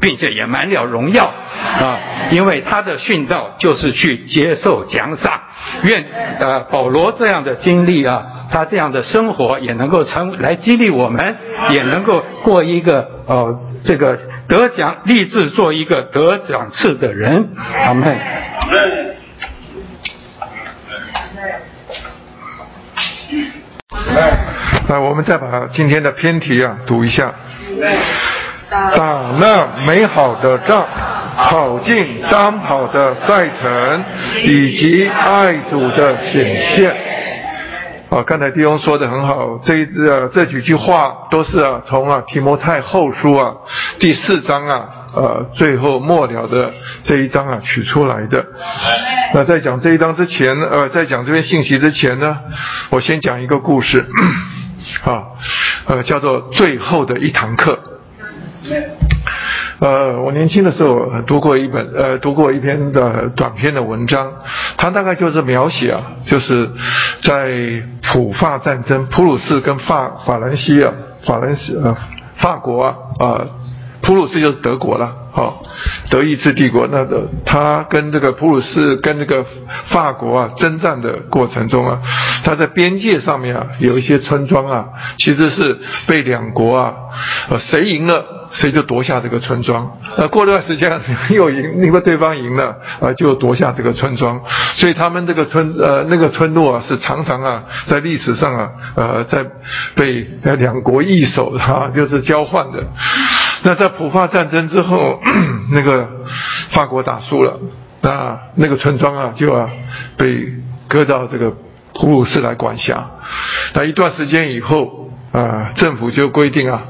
并且也满了荣耀啊，因为他的殉道就是去接受奖赏。愿呃保罗这样的经历啊，他这样的生活也能够成来激励我们，也能够过一个呃这个得奖立志做一个得奖次的人。阿门。来，我们再把今天的偏题啊读一下。打那美好的仗，跑进当跑的赛程，以及爱主的显现。啊，刚才弟兄说的很好，这一呃这几句话都是啊从啊提摩太后书啊第四章啊呃最后末了的这一章啊取出来的。那在讲这一章之前，呃，在讲这篇信息之前呢，我先讲一个故事，<coughs> 啊，呃，叫做最后的一堂课。呃，我年轻的时候读过一本呃，读过一篇的短篇的文章，它大概就是描写啊，就是在普法战争，普鲁士跟法法兰西啊，法兰西呃法国啊，啊，普鲁士就是德国了。好，德意志帝国那个他跟这个普鲁士跟这个法国啊征战的过程中啊，他在边界上面啊有一些村庄啊，其实是被两国啊，呃谁赢了谁就夺下这个村庄，呃过段时间 <laughs> 又赢，因为对方赢了呃就夺下这个村庄，所以他们这个村呃那个村落啊是常常啊在历史上啊呃在被两国易手 <laughs> 哈就是交换的。那在普法战争之后，<clears throat> 那个法国打输了，那那个村庄啊就啊被割到这个普鲁士来管辖。那一段时间以后啊，政府就规定啊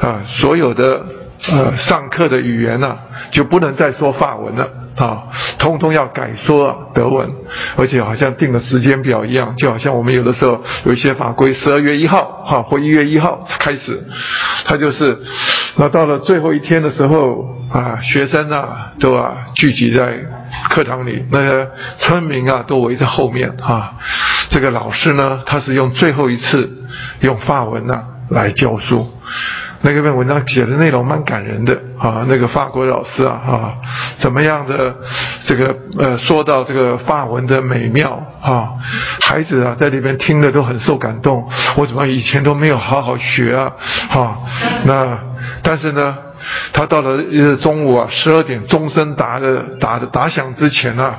啊所有的呃上课的语言呢就不能再说法文了。啊，通通要改说德文，而且好像定了时间表一样，就好像我们有的时候有一些法规，十二月一号，哈，或一月一号开始，它就是，那到了最后一天的时候，啊，学生啊都啊聚集在课堂里，那些村民啊都围在后面，啊，这个老师呢，他是用最后一次用法文呢来教书。那个篇文章写的内容蛮感人的啊，那个法国老师啊啊，怎么样的这个呃说到这个法文的美妙啊，孩子啊在里边听的都很受感动，我怎么以前都没有好好学啊啊，那但是呢，他到了中午啊十二点钟声打的打的打响之前啊，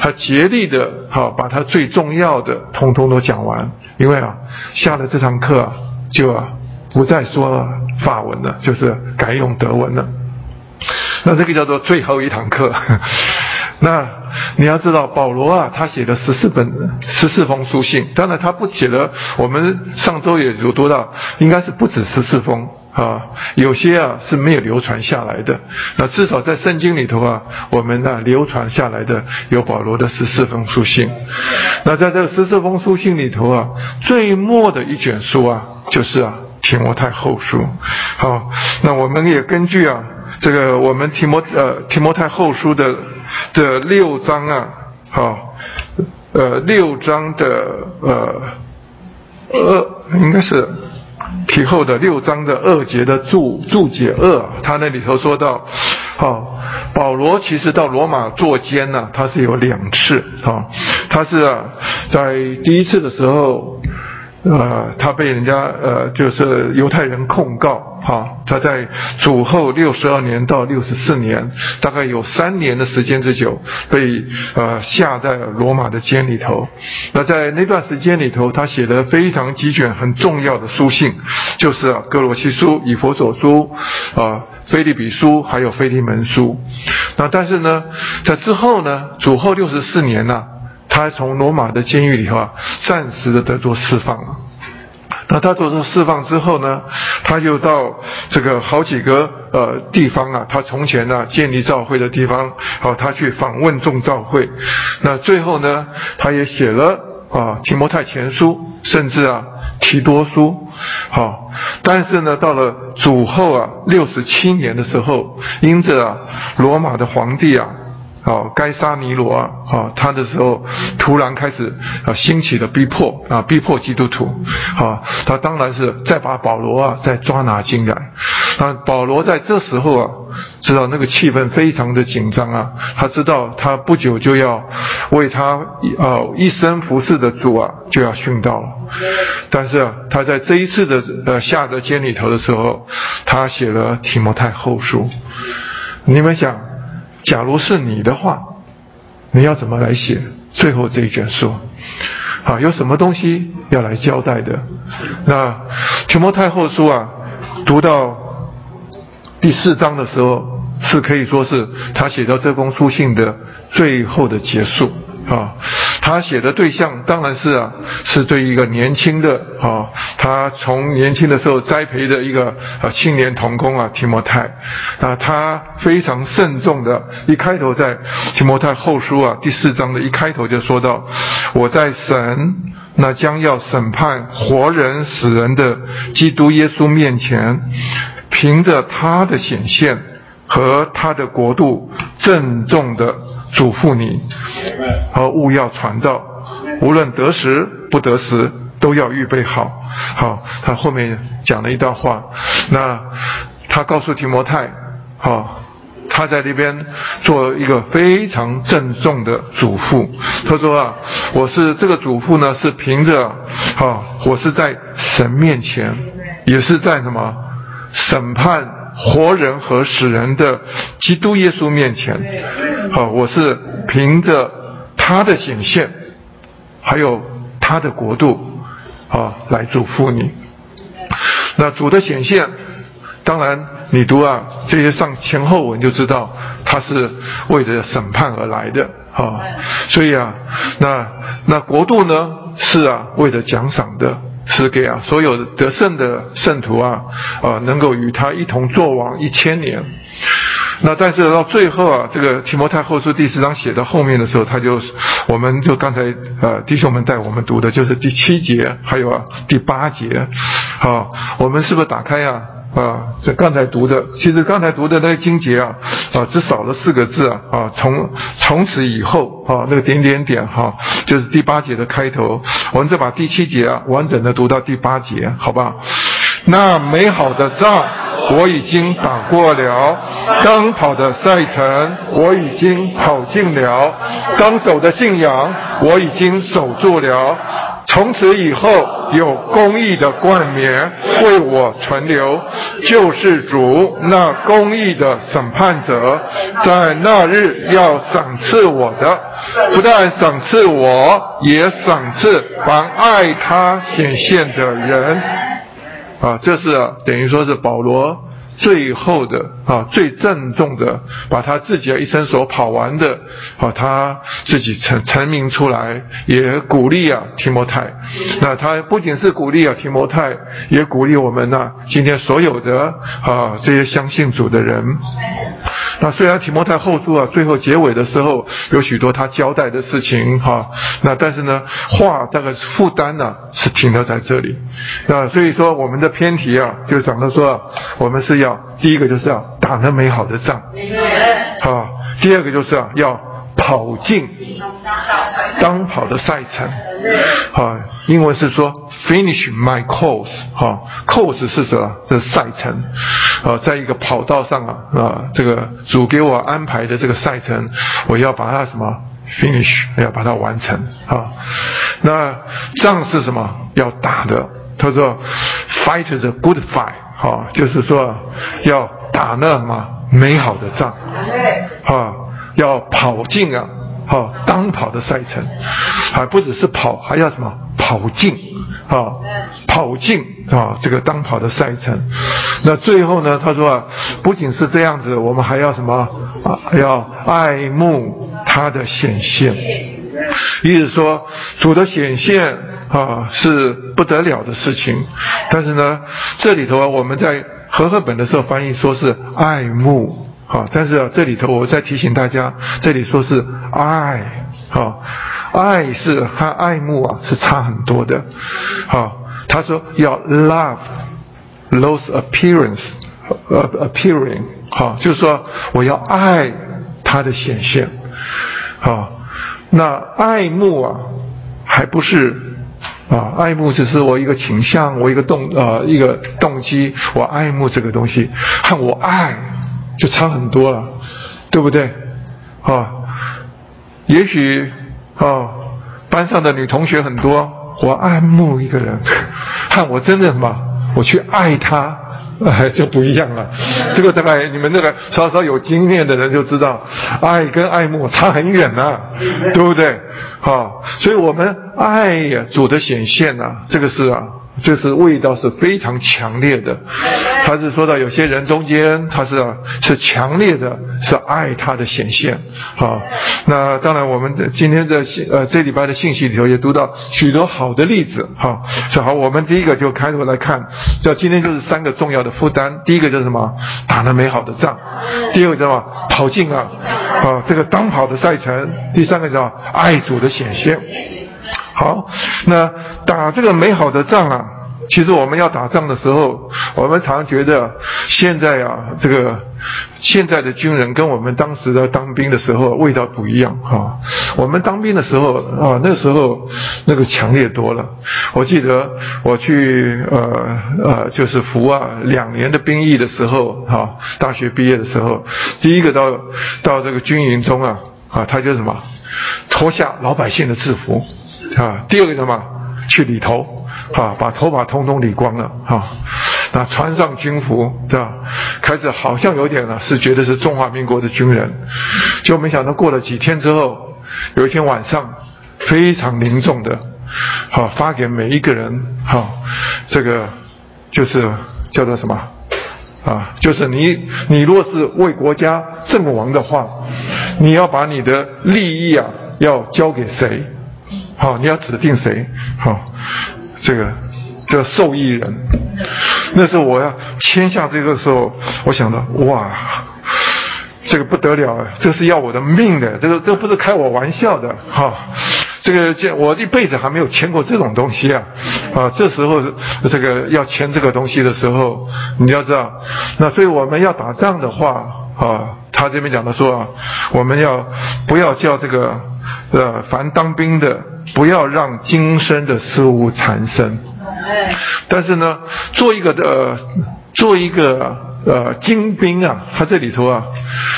他竭力的哈把他最重要的通通都讲完，因为啊下了这堂课就啊。不再说法文了，就是改用德文了。那这个叫做最后一堂课。<laughs> 那你要知道，保罗啊，他写了十四本、十四封书信。当然，他不写了。我们上周也有读到，应该是不止十四封啊。有些啊是没有流传下来的。那至少在圣经里头啊，我们呢流传下来的有保罗的十四封书信。那在这十四封书信里头啊，最末的一卷书啊，就是啊。提摩太后书，好，那我们也根据啊，这个我们提摩呃提摩太后书的的六章啊，好，呃六章的呃二应该是提后的六章的二节的注注解二，他那里头说到，好，保罗其实到罗马做监呢，他是有两次，好，他是啊在第一次的时候。呃，他被人家呃，就是犹太人控告，哈，他在主后六十二年到六十四年，大概有三年的时间之久，被呃下在罗马的监里头。那在那段时间里头，他写的非常几卷很重要的书信，就是啊，哥罗西书、以佛所书、啊，菲利比书，还有菲利门书。那但是呢，在之后呢，主后六十四年呢。他从罗马的监狱里头啊，暂时的得做释放了。那他得做释放之后呢，他又到这个好几个呃地方啊，他从前呢建立教会的地方，好，他去访问众教会。那最后呢，他也写了啊提摩太前书，甚至啊提多书，好。但是呢，到了主后啊六十七年的时候，因着啊罗马的皇帝啊。哦，该杀尼罗啊，啊，他的时候突然开始啊兴起的逼迫啊，逼迫基督徒，啊，他当然是再把保罗啊再抓拿进来。啊，保罗在这时候啊，知道那个气氛非常的紧张啊，他知道他不久就要为他啊一生服侍的主啊就要殉道了。但是啊，他在这一次的呃下的监里头的时候，他写了提摩太后书。你们想？假如是你的话，你要怎么来写最后这一卷书？啊，有什么东西要来交代的？那全摩太后书啊，读到第四章的时候，是可以说是他写到这封书信的最后的结束。啊，他写的对象当然是啊，是对一个年轻的啊，他从年轻的时候栽培的一个啊青年童工啊提摩太，啊，他非常慎重的，一开头在提摩太后书啊第四章的一开头就说到，我在神那将要审判活人死人的基督耶稣面前，凭着他的显现和他的国度，郑重的。嘱咐你，和勿要传道，无论得时不得时，都要预备好。好，他后面讲了一段话，那他告诉提摩太，好，他在那边做一个非常郑重的嘱咐。他说啊，我是这个嘱咐呢，是凭着，好，我是在神面前，也是在什么审判。活人和死人的基督耶稣面前，好，我是凭着他的显现，还有他的国度，啊，来祝福你。那主的显现，当然你读啊这些上前后文就知道，他是为了审判而来的，啊，所以啊，那那国度呢是啊为了奖赏的。是给啊所有的得胜的圣徒啊，啊能够与他一同作王一千年。那但是到最后啊，这个提摩太后书第四章写到后面的时候，他就我们就刚才呃弟兄们带我们读的就是第七节，还有啊第八节。好，我们是不是打开呀？啊，这刚才读的，其实刚才读的那个经节啊，啊，只少了四个字啊，啊，从从此以后啊，那个点点点哈，就是第八节的开头，我们再把第七节啊完整的读到第八节，好吧？那美好的仗。我已经打过了；刚跑的赛程，我已经跑尽了；刚守的信仰，我已经守住了。从此以后，有公义的冠冕为我存留，救世主那公义的审判者，在那日要赏赐我的，不但赏赐我，也赏赐凡爱他显现的人。啊，这是等于说是保罗。最后的啊，最郑重的，把他自己的一生所跑完的啊，他自己成成名出来，也鼓励啊提摩太。那他不仅是鼓励啊提摩太，也鼓励我们呢，今天所有的啊这些相信主的人。那虽然提摩太后书啊，最后结尾的时候有许多他交代的事情哈，那但是呢，话大概负担呢是停留在这里。那所以说我们的偏题啊，就讲到说我们是要。第一个就是要打那美好的仗，啊，第二个就是啊要跑进当跑的赛程，啊，英文是说 finish my course，哈，course 是什么？是赛程，啊，在一个跑道上啊，啊，这个主给我安排的这个赛程，我要把它什么？finish，要把它完成，啊，那仗是什么？要打的，他说 fight the good fight。好，就是说要打那什么美好的仗，啊，要跑进啊，好当跑的赛程，还不只是跑，还要什么跑进，啊，跑进啊这个当跑的赛程。那最后呢，他说啊，不仅是这样子，我们还要什么啊？要爱慕他的显现，意思说主的显现。啊，是不得了的事情，但是呢，这里头啊，我们在和合本的时候翻译说是爱慕，啊，但是啊，这里头我再提醒大家，这里说是爱，啊，爱是和爱慕啊是差很多的，好，他说要 love those appearance，呃，appearing，好，就是说我要爱他的显现，好，那爱慕啊，还不是。啊，爱慕只是我一个倾向，我一个动啊一个动机，我爱慕这个东西，和我爱就差很多了，对不对？啊，也许啊班上的女同学很多，我爱慕一个人，和我真的什么，我去爱她。哎，<laughs> 就不一样了。这个大概你们那个稍稍有经验的人就知道，爱跟爱慕差很远呐，对不对？好，所以我们爱呀，主的显现呐，这个是啊。这是味道是非常强烈的，他是说到有些人中间，他是是强烈的，是爱他的显现。好，那当然我们今天的信呃这礼拜的信息里头也读到许多好的例子。好，好，我们第一个就开头来看，叫今天就是三个重要的负担。第一个就是什么？打了美好的仗。第二个叫什么？跑进啊啊这个当跑的赛程。第三个叫爱主的显现。好，那打这个美好的仗啊，其实我们要打仗的时候，我们常觉得现在啊，这个现在的军人跟我们当时的当兵的时候味道不一样哈。我们当兵的时候啊，那时候那个强烈多了。我记得我去呃呃，就是服啊两年的兵役的时候哈，大学毕业的时候，第一个到到这个军营中啊啊，他就什么脱下老百姓的制服。啊，第二个什么？去理头，啊，把头发通通理光了，啊，那穿上军服，对吧？开始好像有点呢，是觉得是中华民国的军人，就没想到过了几天之后，有一天晚上，非常凝重的，好发给每一个人，好，这个就是叫做什么？啊，就是你，你若是为国家阵亡的话，你要把你的利益啊，要交给谁？好，你要指定谁？好，这个这受益人。那时候我要签下这个时候，我想到哇，这个不得了啊，这是要我的命的，这个这不是开我玩笑的哈。这个这我一辈子还没有签过这种东西啊啊！这时候这个要签这个东西的时候，你要知道，那所以我们要打仗的话啊，他这边讲的说啊，我们要不要叫这个呃，凡当兵的。不要让今生的事物缠身。但是呢，做一个的，做一个呃精兵啊，他这里头啊，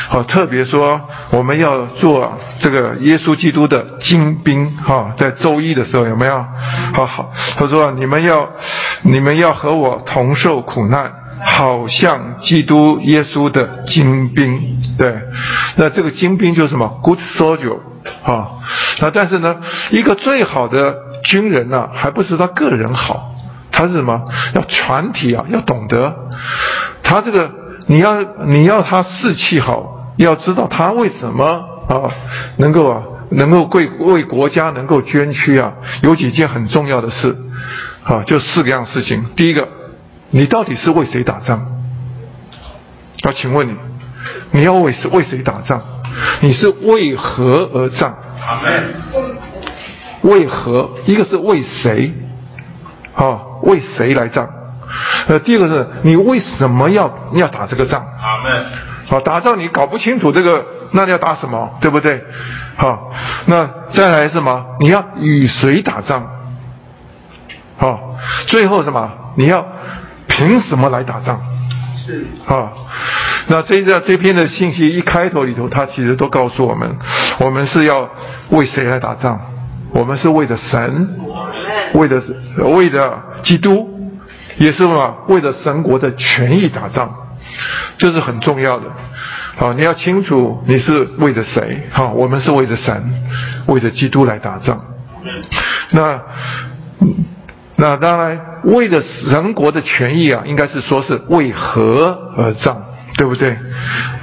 好特别说我们要做这个耶稣基督的精兵哈，在周一的时候有没有？好好，他说你们要你们要和我同受苦难，好像基督耶稣的精兵。对，那这个精兵就是什么？Good soldier 啊，那但是呢，一个最好的军人呢，还不是他个人好。他是什么？要全体啊，要懂得。他这个，你要你要他士气好，要知道他为什么啊，能够啊，能够为为国家能够捐躯啊，有几件很重要的事啊，就四个样事情。第一个，你到底是为谁打仗？啊，请问你，你要为是为谁打仗？你是为何而战？为何？一个是为谁？啊？为谁来战？呃，第二个是你为什么要要打这个仗？好，打仗你搞不清楚这个，那你要打什么？对不对？好，那再来什么？你要与谁打仗？好，最后什么？你要凭什么来打仗？是。啊，那这这这篇的信息一开头里头，他其实都告诉我们，我们是要为谁来打仗？我们是为了神，为的是为的。基督也是什么？为了神国的权益打仗，这是很重要的。好，你要清楚你是为着谁？好，我们是为着神，为着基督来打仗。那那当然，为了神国的权益啊，应该是说是为何而战？对不对？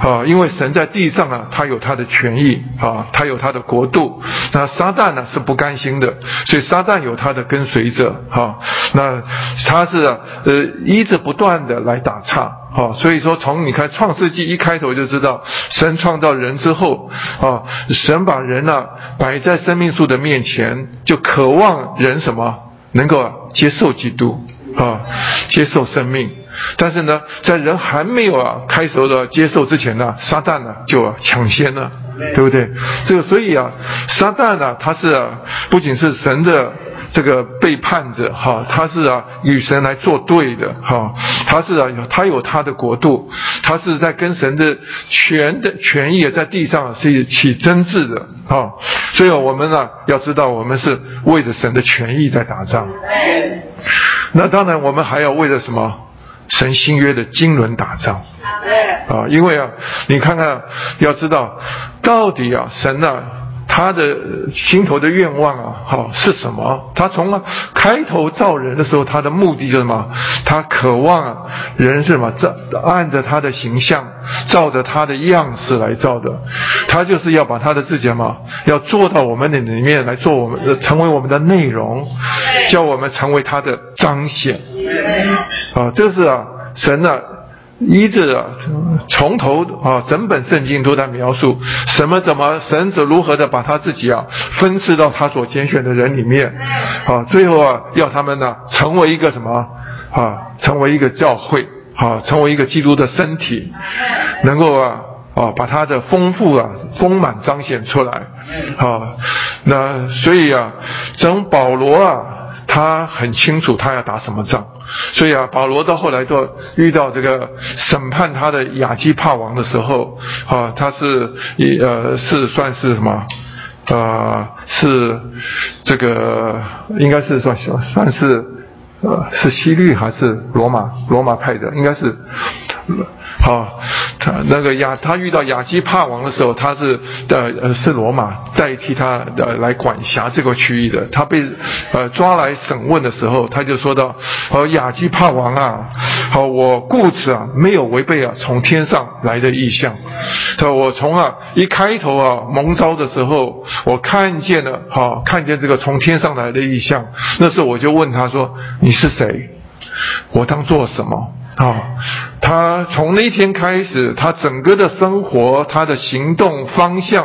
啊，因为神在地上啊，他有他的权益啊，他有他的国度。那撒旦呢是不甘心的，所以撒旦有他的跟随者哈。那他是呃一直不断的来打岔哈。所以说，从你看创世纪一开头就知道，神创造人之后啊，神把人呢摆在生命树的面前，就渴望人什么能够接受基督啊，接受生命。但是呢，在人还没有啊开始的接受之前呢，撒旦呢就抢先了，对不对？这个所以啊，撒旦呢他是不仅是神的这个背叛者哈，他是啊与神来作对的哈，他是啊他有他的国度，他是在跟神的权的权益在地上是起争执的哈，所以我们呢要知道，我们是为着神的权益在打仗。那当然，我们还要为了什么？神新约的经纶打造，啊，因为啊，你看看，要知道到底啊，神啊，他的心头的愿望啊，好是什么？他从啊开头造人的时候，他的目的就是什么？他渴望啊，人是什么？照按着他的形象，照着他的样式来造的，他就是要把他的自己嘛，要做到我们的里面来做我们，成为我们的内容，叫我们成为他的彰显。啊，这是啊，神啊，一直啊，从头啊，整本圣经都在描述什么？怎么神是如何的把他自己啊分赐到他所拣选的人里面？啊，最后啊，要他们呢成为一个什么？啊，成为一个教会，啊，成为一个基督的身体，能够啊啊把他的丰富啊丰满彰显出来。啊，那所以啊，整保罗啊，他很清楚他要打什么仗。所以啊，保罗到后来都遇到这个审判他的亚基帕王的时候，啊，他是一呃是算是什么？啊，是这个应该是算算是呃是西律还是罗马罗马派的？应该是。好，他那个亚，他遇到亚基帕王的时候，他是呃呃是罗马代替他的来管辖这个区域的。他被呃抓来审问的时候，他就说到：，好亚基帕王啊，好我故此啊没有违背啊从天上来的意象。他我从啊一开头啊蒙召的时候，我看见了，好看见这个从天上来的意象。那时候我就问他说：你是谁？我当做什么？啊，他从那天开始，他整个的生活，他的行动方向，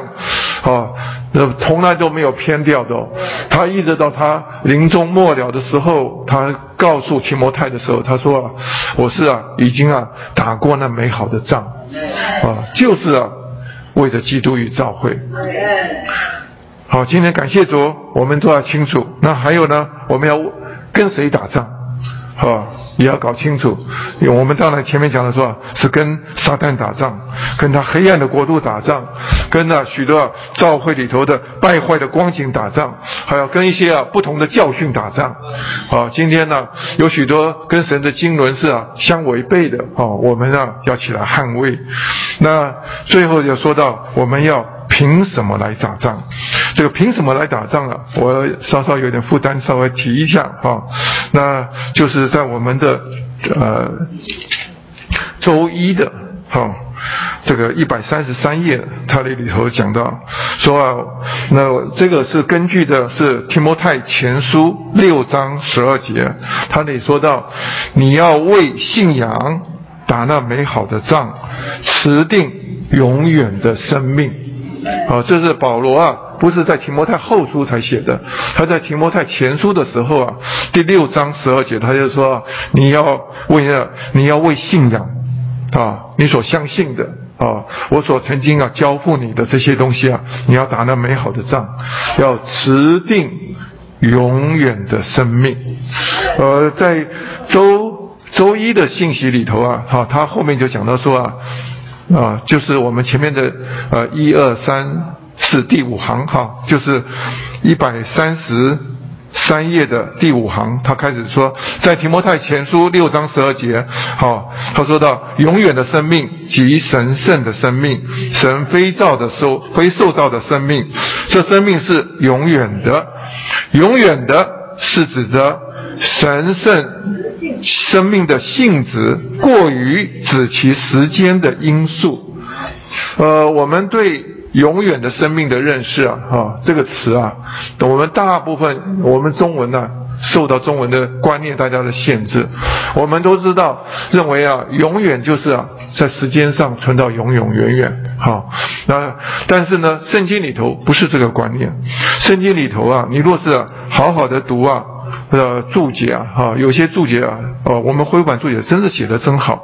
啊，那从来都没有偏掉的哦。他一直到他临终末了的时候，他告诉提摩太的时候，他说：“啊，我是啊，已经啊打过那美好的仗，啊，就是啊，为了基督与教会。”好，今天感谢主，我们都要清楚。那还有呢，我们要跟谁打仗？啊？也要搞清楚。因为我们当然前面讲的说，是跟撒旦打仗，跟他黑暗的国度打仗，跟那许多教会里头的败坏的光景打仗，还要跟一些啊不同的教训打仗。啊，今天呢有许多跟神的经纶是啊相违背的啊，我们啊要起来捍卫。那最后就说到我们要。凭什么来打仗？这个凭什么来打仗啊？我稍稍有点负担，稍微提一下啊。那就是在我们的呃周一的哈这个一百三十三页，它那里头讲到说啊，那这个是根据的是提摩太前书六章十二节，他那里说到你要为信仰打那美好的仗，持定永远的生命。啊，这是保罗啊，不是在提摩太后书才写的，他在提摩太前书的时候啊，第六章十二节，他就说你要为了你要为信仰啊，你所相信的啊，我所曾经啊交付你的这些东西啊，你要打那美好的仗，要持定永远的生命。呃，在周周一的信息里头啊，好，他后面就讲到说啊。啊，就是我们前面的呃一二三是第五行哈，就是一百三十三页的第五行，他开始说，在提摩太前书六章十二节，好，他说到永远的生命及神圣的生命，神非造的受非受造的生命，这生命是永远的，永远的是指着神圣。生命的性质过于指其时间的因素，呃，我们对永远的生命的认识啊，哈，这个词啊，我们大部分我们中文呢，受到中文的观念大家的限制，我们都知道认为啊，永远就是啊，在时间上存到永永远远，哈，那但是呢，圣经里头不是这个观念，圣经里头啊，你若是好好的读啊。呃注解啊，哈，有些注解啊，哦，我们回版注解真是写的真好。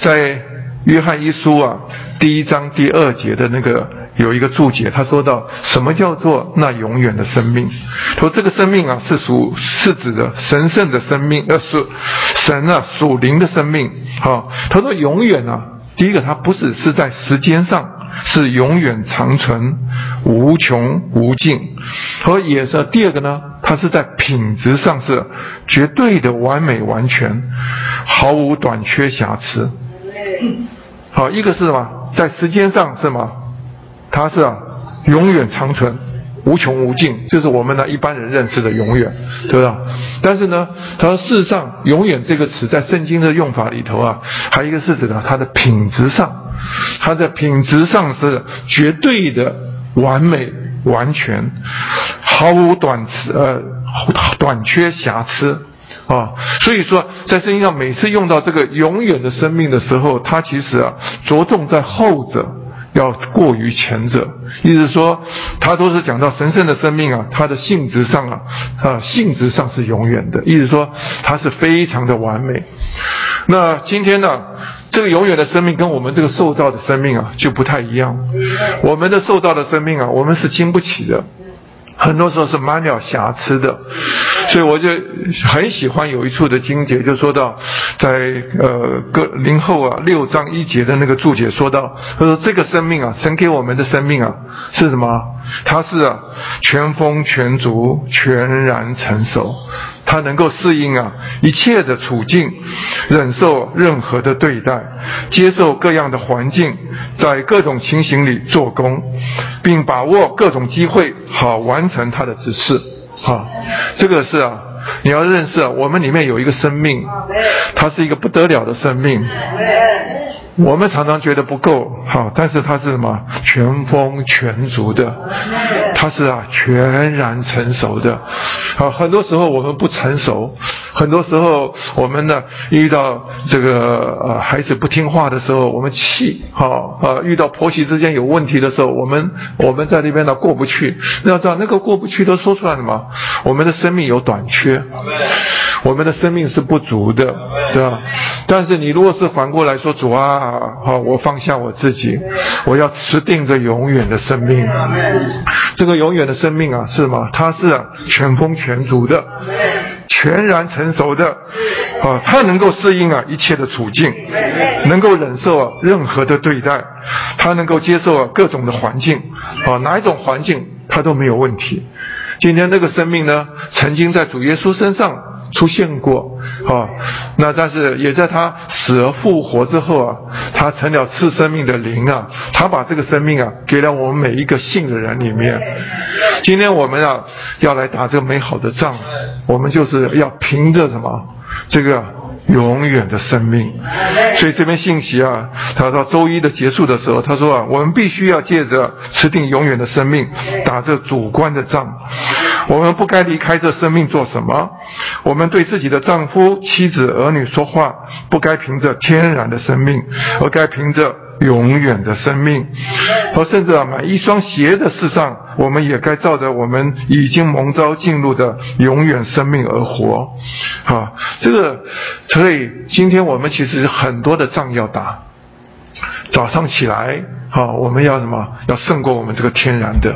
在约翰一书啊，第一章第二节的那个有一个注解，他说到什么叫做那永远的生命？他说这个生命啊，是属是指的神圣的生命，呃，属神啊属灵的生命。好，他说永远啊，第一个它不是是在时间上。是永远长存、无穷无尽，和也是第二个呢，它是在品质上是绝对的完美完全，毫无短缺瑕疵。好，一个是什么？在时间上是什么？它是啊，永远长存。无穷无尽，这是我们呢一般人认识的永远，对吧？但是呢，他说事实上，永远这个词在圣经的用法里头啊，还有一个是指的它的品质上，它的品质上是绝对的完美、完全，毫无短词呃短缺瑕疵啊。所以说，在圣经上每次用到这个永远的生命的时候，它其实啊着重在后者。要过于前者，意思说，他都是讲到神圣的生命啊，它的性质上啊，啊性质上是永远的，意思说它是非常的完美。那今天呢，这个永远的生命跟我们这个受造的生命啊就不太一样。我们的受造的生命啊，我们是经不起的。很多时候是满有瑕疵的，所以我就很喜欢有一处的经节，就说到在呃个零后啊六章一节的那个注解说到，他说这个生命啊，神给我们的生命啊是什么？他是啊全丰全足、全然成熟。他能够适应啊一切的处境，忍受任何的对待，接受各样的环境，在各种情形里做工，并把握各种机会，好完成他的指示。哈，这个是啊，你要认识啊，我们里面有一个生命，它是一个不得了的生命。我们常常觉得不够，好，但是它是什么？全丰全足的，它是啊，全然成熟的。好，很多时候我们不成熟，很多时候我们呢遇到这个呃孩子不听话的时候，我们气，好啊，遇到婆媳之间有问题的时候，我们我们在那边呢过不去。要知道那个过不去都说出来了嘛？我们的生命有短缺，我们的生命是不足的，是吧？但是你如果是反过来说，主啊。啊，好，我放下我自己，我要持定着永远的生命。这个永远的生命啊，是吗？它是全丰全足的，全然成熟的，啊，他能够适应啊一切的处境，能够忍受啊任何的对待，他能够接受啊各种的环境，啊，哪一种环境他都没有问题。今天这个生命呢，曾经在主耶稣身上。出现过，啊，那但是也在他死而复活之后啊，他成了赐生命的灵啊，他把这个生命啊给了我们每一个信的人里面。今天我们要要来打这个美好的仗，我们就是要凭着什么这个。永远的生命，所以这篇信息啊，他到周一的结束的时候，他说啊，我们必须要借着持定永远的生命，打这主观的仗。我们不该离开这生命做什么？我们对自己的丈夫、妻子、儿女说话，不该凭着天然的生命，而该凭着。永远的生命，和甚至啊买一双鞋的事上，我们也该照着我们已经蒙召进入的永远生命而活，啊，这个所以今天我们其实很多的仗要打，早上起来。好，我们要什么？要胜过我们这个天然的。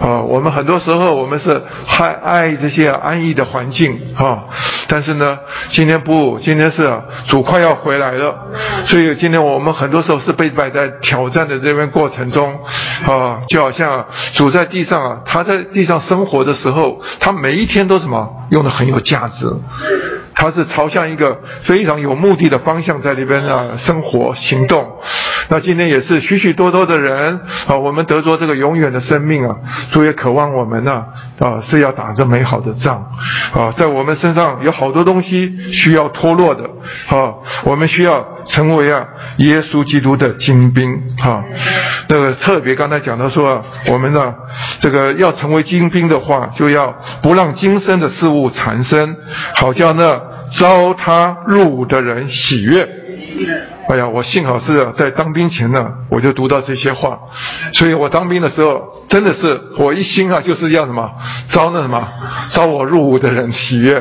啊，我们很多时候我们是爱爱这些安逸的环境，啊。但是呢，今天不，今天是主快要回来了，所以今天我们很多时候是被摆在挑战的这边过程中，啊，就好像主在地上啊，他在地上生活的时候，他每一天都什么用的很有价值。他是朝向一个非常有目的的方向在里边啊生活行动。那今天也是许许多多的人啊，我们得着这个永远的生命啊，主也渴望我们呢啊是要打着美好的仗啊，在我们身上有好多东西需要脱落的啊，我们需要成为啊耶稣基督的精兵啊。那个特别刚才讲到说，我们呢这个要成为精兵的话，就要不让今生的事物缠身，好叫那招他入伍的人喜悦。哎呀，我幸好是在当兵前呢，我就读到这些话，所以我当兵的时候真的是我一心啊，就是要什么招那什么招我入伍的人喜悦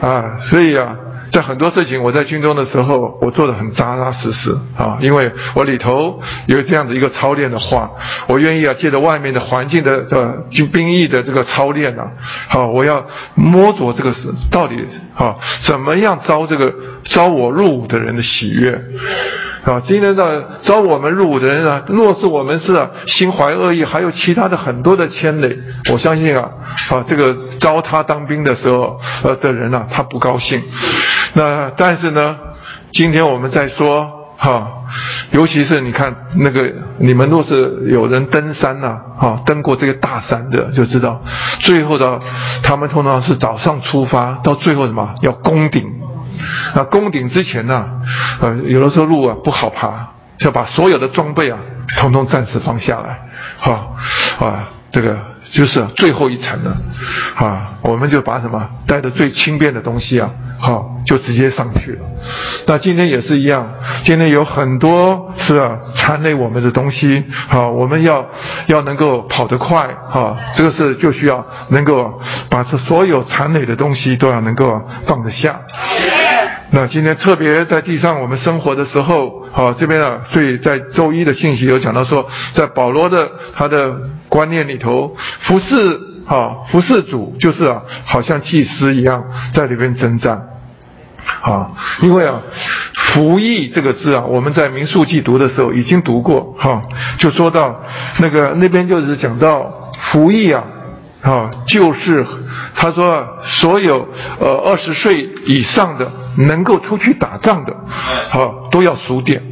啊，所以啊。在很多事情，我在军中的时候，我做的很扎扎实实啊，因为我里头有这样子一个操练的话，我愿意啊，借着外面的环境的这军兵役的这个操练呢，好，我要摸着这个是到底啊，怎么样招这个招我入伍的人的喜悦。啊，今天的，招我们入伍的人啊，若是我们是心怀恶意，还有其他的很多的牵累，我相信啊，啊，这个招他当兵的时候，呃的人呢，他不高兴。那但是呢，今天我们在说哈，尤其是你看那个，你们若是有人登山呐，哈，登过这个大山的，就知道，最后的他们通常是早上出发，到最后什么要攻顶。那攻顶之前呢，呃，有的时候路啊不好爬，就把所有的装备啊，统统暂时放下来，哈，啊，这个就是最后一层了，啊，我们就把什么带的最轻便的东西啊，好，就直接上去了。那今天也是一样，今天有很多是啊缠累我们的东西，好，我们要要能够跑得快，哈，这个是就需要能够把这所有缠累的东西都要能够放得下。那今天特别在地上我们生活的时候，好这边啊，所以在周一的信息有讲到说，在保罗的他的观念里头，服侍啊服侍主就是啊，好像祭司一样在里边征战，啊，因为啊服役这个字啊，我们在民数记读的时候已经读过，哈，就说到那个那边就是讲到服役啊。啊，就是他说，所有呃二十岁以上的能够出去打仗的，啊都要数点。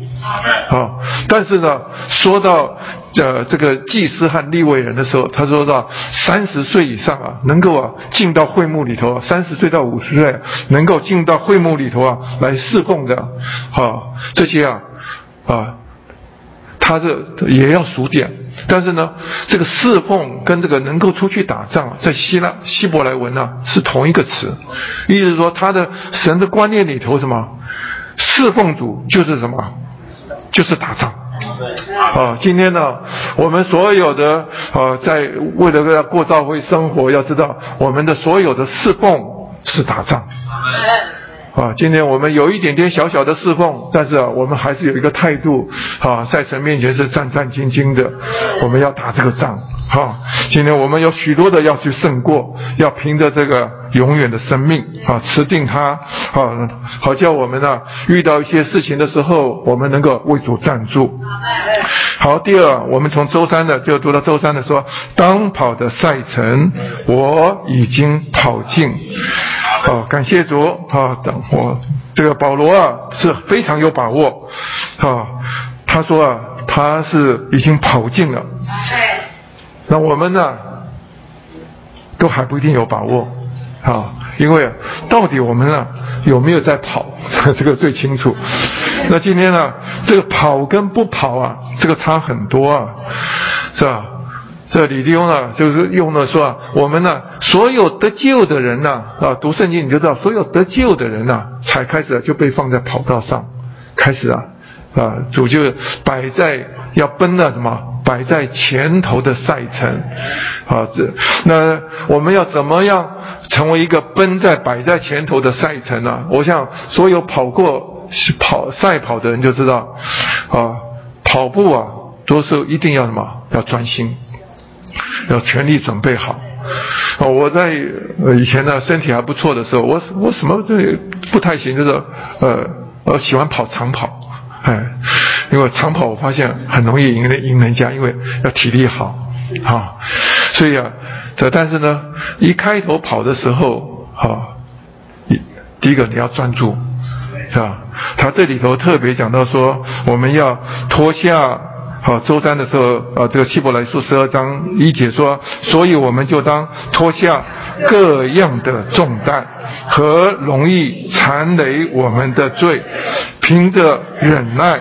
好，但是呢，说到呃这个祭司和立位人的时候，他说到三十岁以上啊，能够啊进到会幕里头，三十岁到五十岁能够进到会幕里头啊来侍奉的，好这些啊啊。他这也要数点，但是呢，这个侍奉跟这个能够出去打仗，在希腊希伯来文呢是同一个词，意思是说他的神的观念里头什么，侍奉主就是什么，就是打仗。啊，今天呢，我们所有的啊，在为了要过教会生活，要知道我们的所有的侍奉是打仗。啊，今天我们有一点点小小的侍奉，但是啊，我们还是有一个态度啊，在神面前是战战兢兢的，我们要打这个仗。哈，今天我们有许多的要去胜过，要凭着这个永远的生命啊，持定它啊，好叫我们呢遇到一些事情的时候，我们能够为主站住。好，第二，我们从周三的就读到周三的说，当跑的赛程我已经跑尽。好，感谢主啊！等我这个保罗啊是非常有把握啊。他说啊，他是已经跑尽了。那我们呢，都还不一定有把握啊，因为到底我们呢有没有在跑，<laughs> 这个最清楚。那今天呢，这个跑跟不跑啊，这个差很多啊，是吧？这李弟兄呢，就是用了说啊，我们呢，所有得救的人呢，啊，读圣经你就知道，所有得救的人呢，才开始就被放在跑道上，开始啊，啊，主就摆在要奔的什么，摆在前头的赛程，啊，这那我们要怎么样成为一个奔在摆在前头的赛程呢？我想所有跑过跑赛跑的人就知道，啊，跑步啊，多数一定要什么，要专心。要全力准备好。哦，我在以前呢身体还不错的时候，我我什么这不太行，就是呃呃喜欢跑长跑，哎，因为长跑我发现很容易赢人赢人家，因为要体力好，啊，所以啊，这但是呢，一开头跑的时候，啊，一第一个你要专注，是吧？他这里头特别讲到说，我们要脱下。好，周三的时候，啊，这个希伯来书十二章一节说，所以我们就当脱下各样的重担和容易缠累我们的罪，凭着忍耐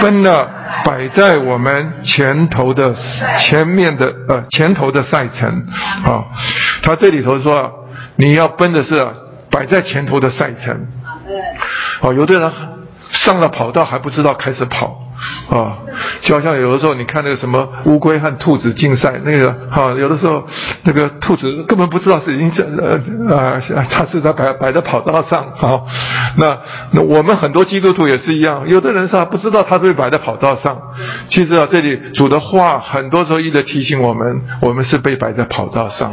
奔了摆在我们前头的前面的呃前头的赛程。啊，他这里头说，你要奔的是摆在前头的赛程。哦，有的人上了跑道还不知道开始跑。啊，就好像有的时候你看那个什么乌龟和兔子竞赛，那个哈，有的时候那个兔子根本不知道是已经呃啊，它是在摆摆在跑道上。好，那那我们很多基督徒也是一样，有的人是不知道他被摆在跑道上。其实啊，这里主的话很多时候一直提醒我们，我们是被摆在跑道上。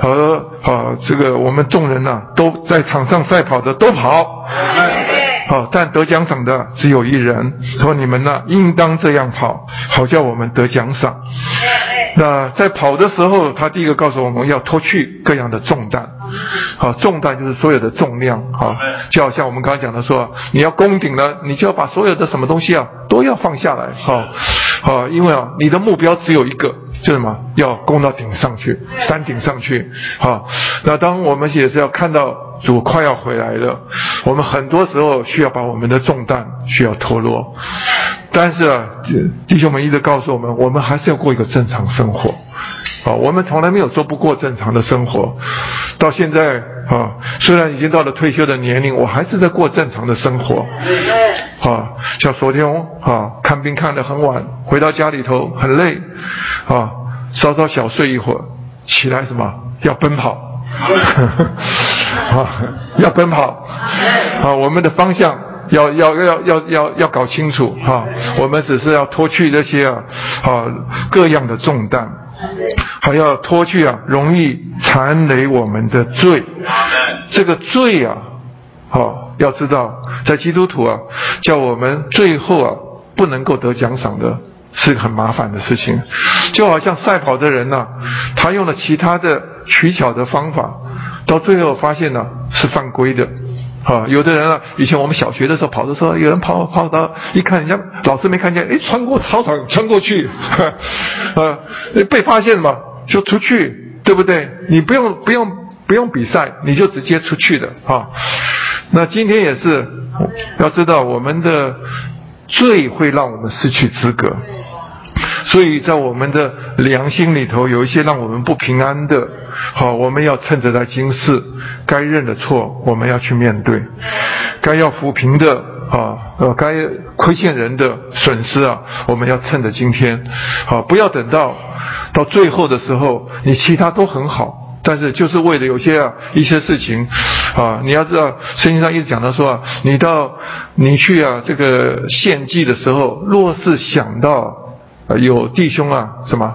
和啊，这个我们众人呐，都在场上赛跑的都跑。好，但得奖赏的只有一人。说你们呢，应当这样跑，好叫我们得奖赏。那在跑的时候，他第一个告诉我们要脱去各样的重担。好，重担就是所有的重量。好，就好像我们刚刚讲的说，你要攻顶了，你就要把所有的什么东西啊都要放下来。好，好，因为啊，你的目标只有一个，就是什么？要攻到顶上去，山顶上去。好，那当我们也是要看到。主快要回来了，我们很多时候需要把我们的重担需要脱落，但是啊，弟兄们一直告诉我们，我们还是要过一个正常生活，啊，我们从来没有说不过正常的生活，到现在啊，虽然已经到了退休的年龄，我还是在过正常的生活，啊，像昨天啊，看病看得很晚，回到家里头很累，啊，稍稍小睡一会儿，起来什么？要奔跑。<laughs> 啊，要奔跑，啊，我们的方向要要要要要要搞清楚哈。我们只是要脱去这些啊，啊各样的重担，还要脱去啊容易缠累我们的罪。这个罪啊，好要知道，在基督徒啊，叫我们最后啊不能够得奖赏的，是个很麻烦的事情。就好像赛跑的人呢，他用了其他的取巧的方法。到最后发现呢是犯规的，啊，有的人啊，以前我们小学的时候跑的时候，有人跑跑到一看人家老师没看见，哎，穿过操场穿过去，<laughs> 啊，被发现嘛就出去，对不对？你不用不用不用比赛，你就直接出去的啊。那今天也是要知道，我们的罪会让我们失去资格。所以在我们的良心里头有一些让我们不平安的，好，我们要趁着在今世该认的错，我们要去面对；该要抚平的啊，呃，该亏欠人的损失啊，我们要趁着今天，好，不要等到到最后的时候，你其他都很好，但是就是为了有些啊一些事情，啊，你要知道圣经上一直讲到说啊，你到你去啊这个献祭的时候，若是想到有弟兄啊什么？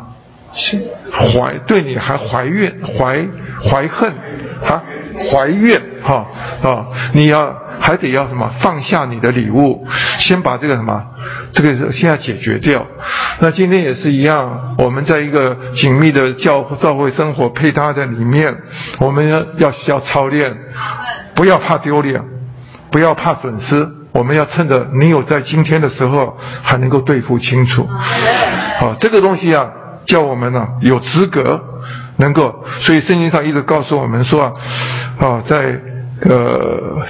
怀对你还怀怨怀怀恨啊怀怨哈？啊，你要还得要什么？放下你的礼物，先把这个什么？这个先要解决掉。那今天也是一样，我们在一个紧密的教教会生活配搭在里面，我们要要要操练，不要怕丢脸，不要怕损失，我们要趁着你有在今天的时候还能够对付清楚。好，这个东西啊，叫我们呢有资格能够，所以圣经上一直告诉我们说啊，啊，在呃。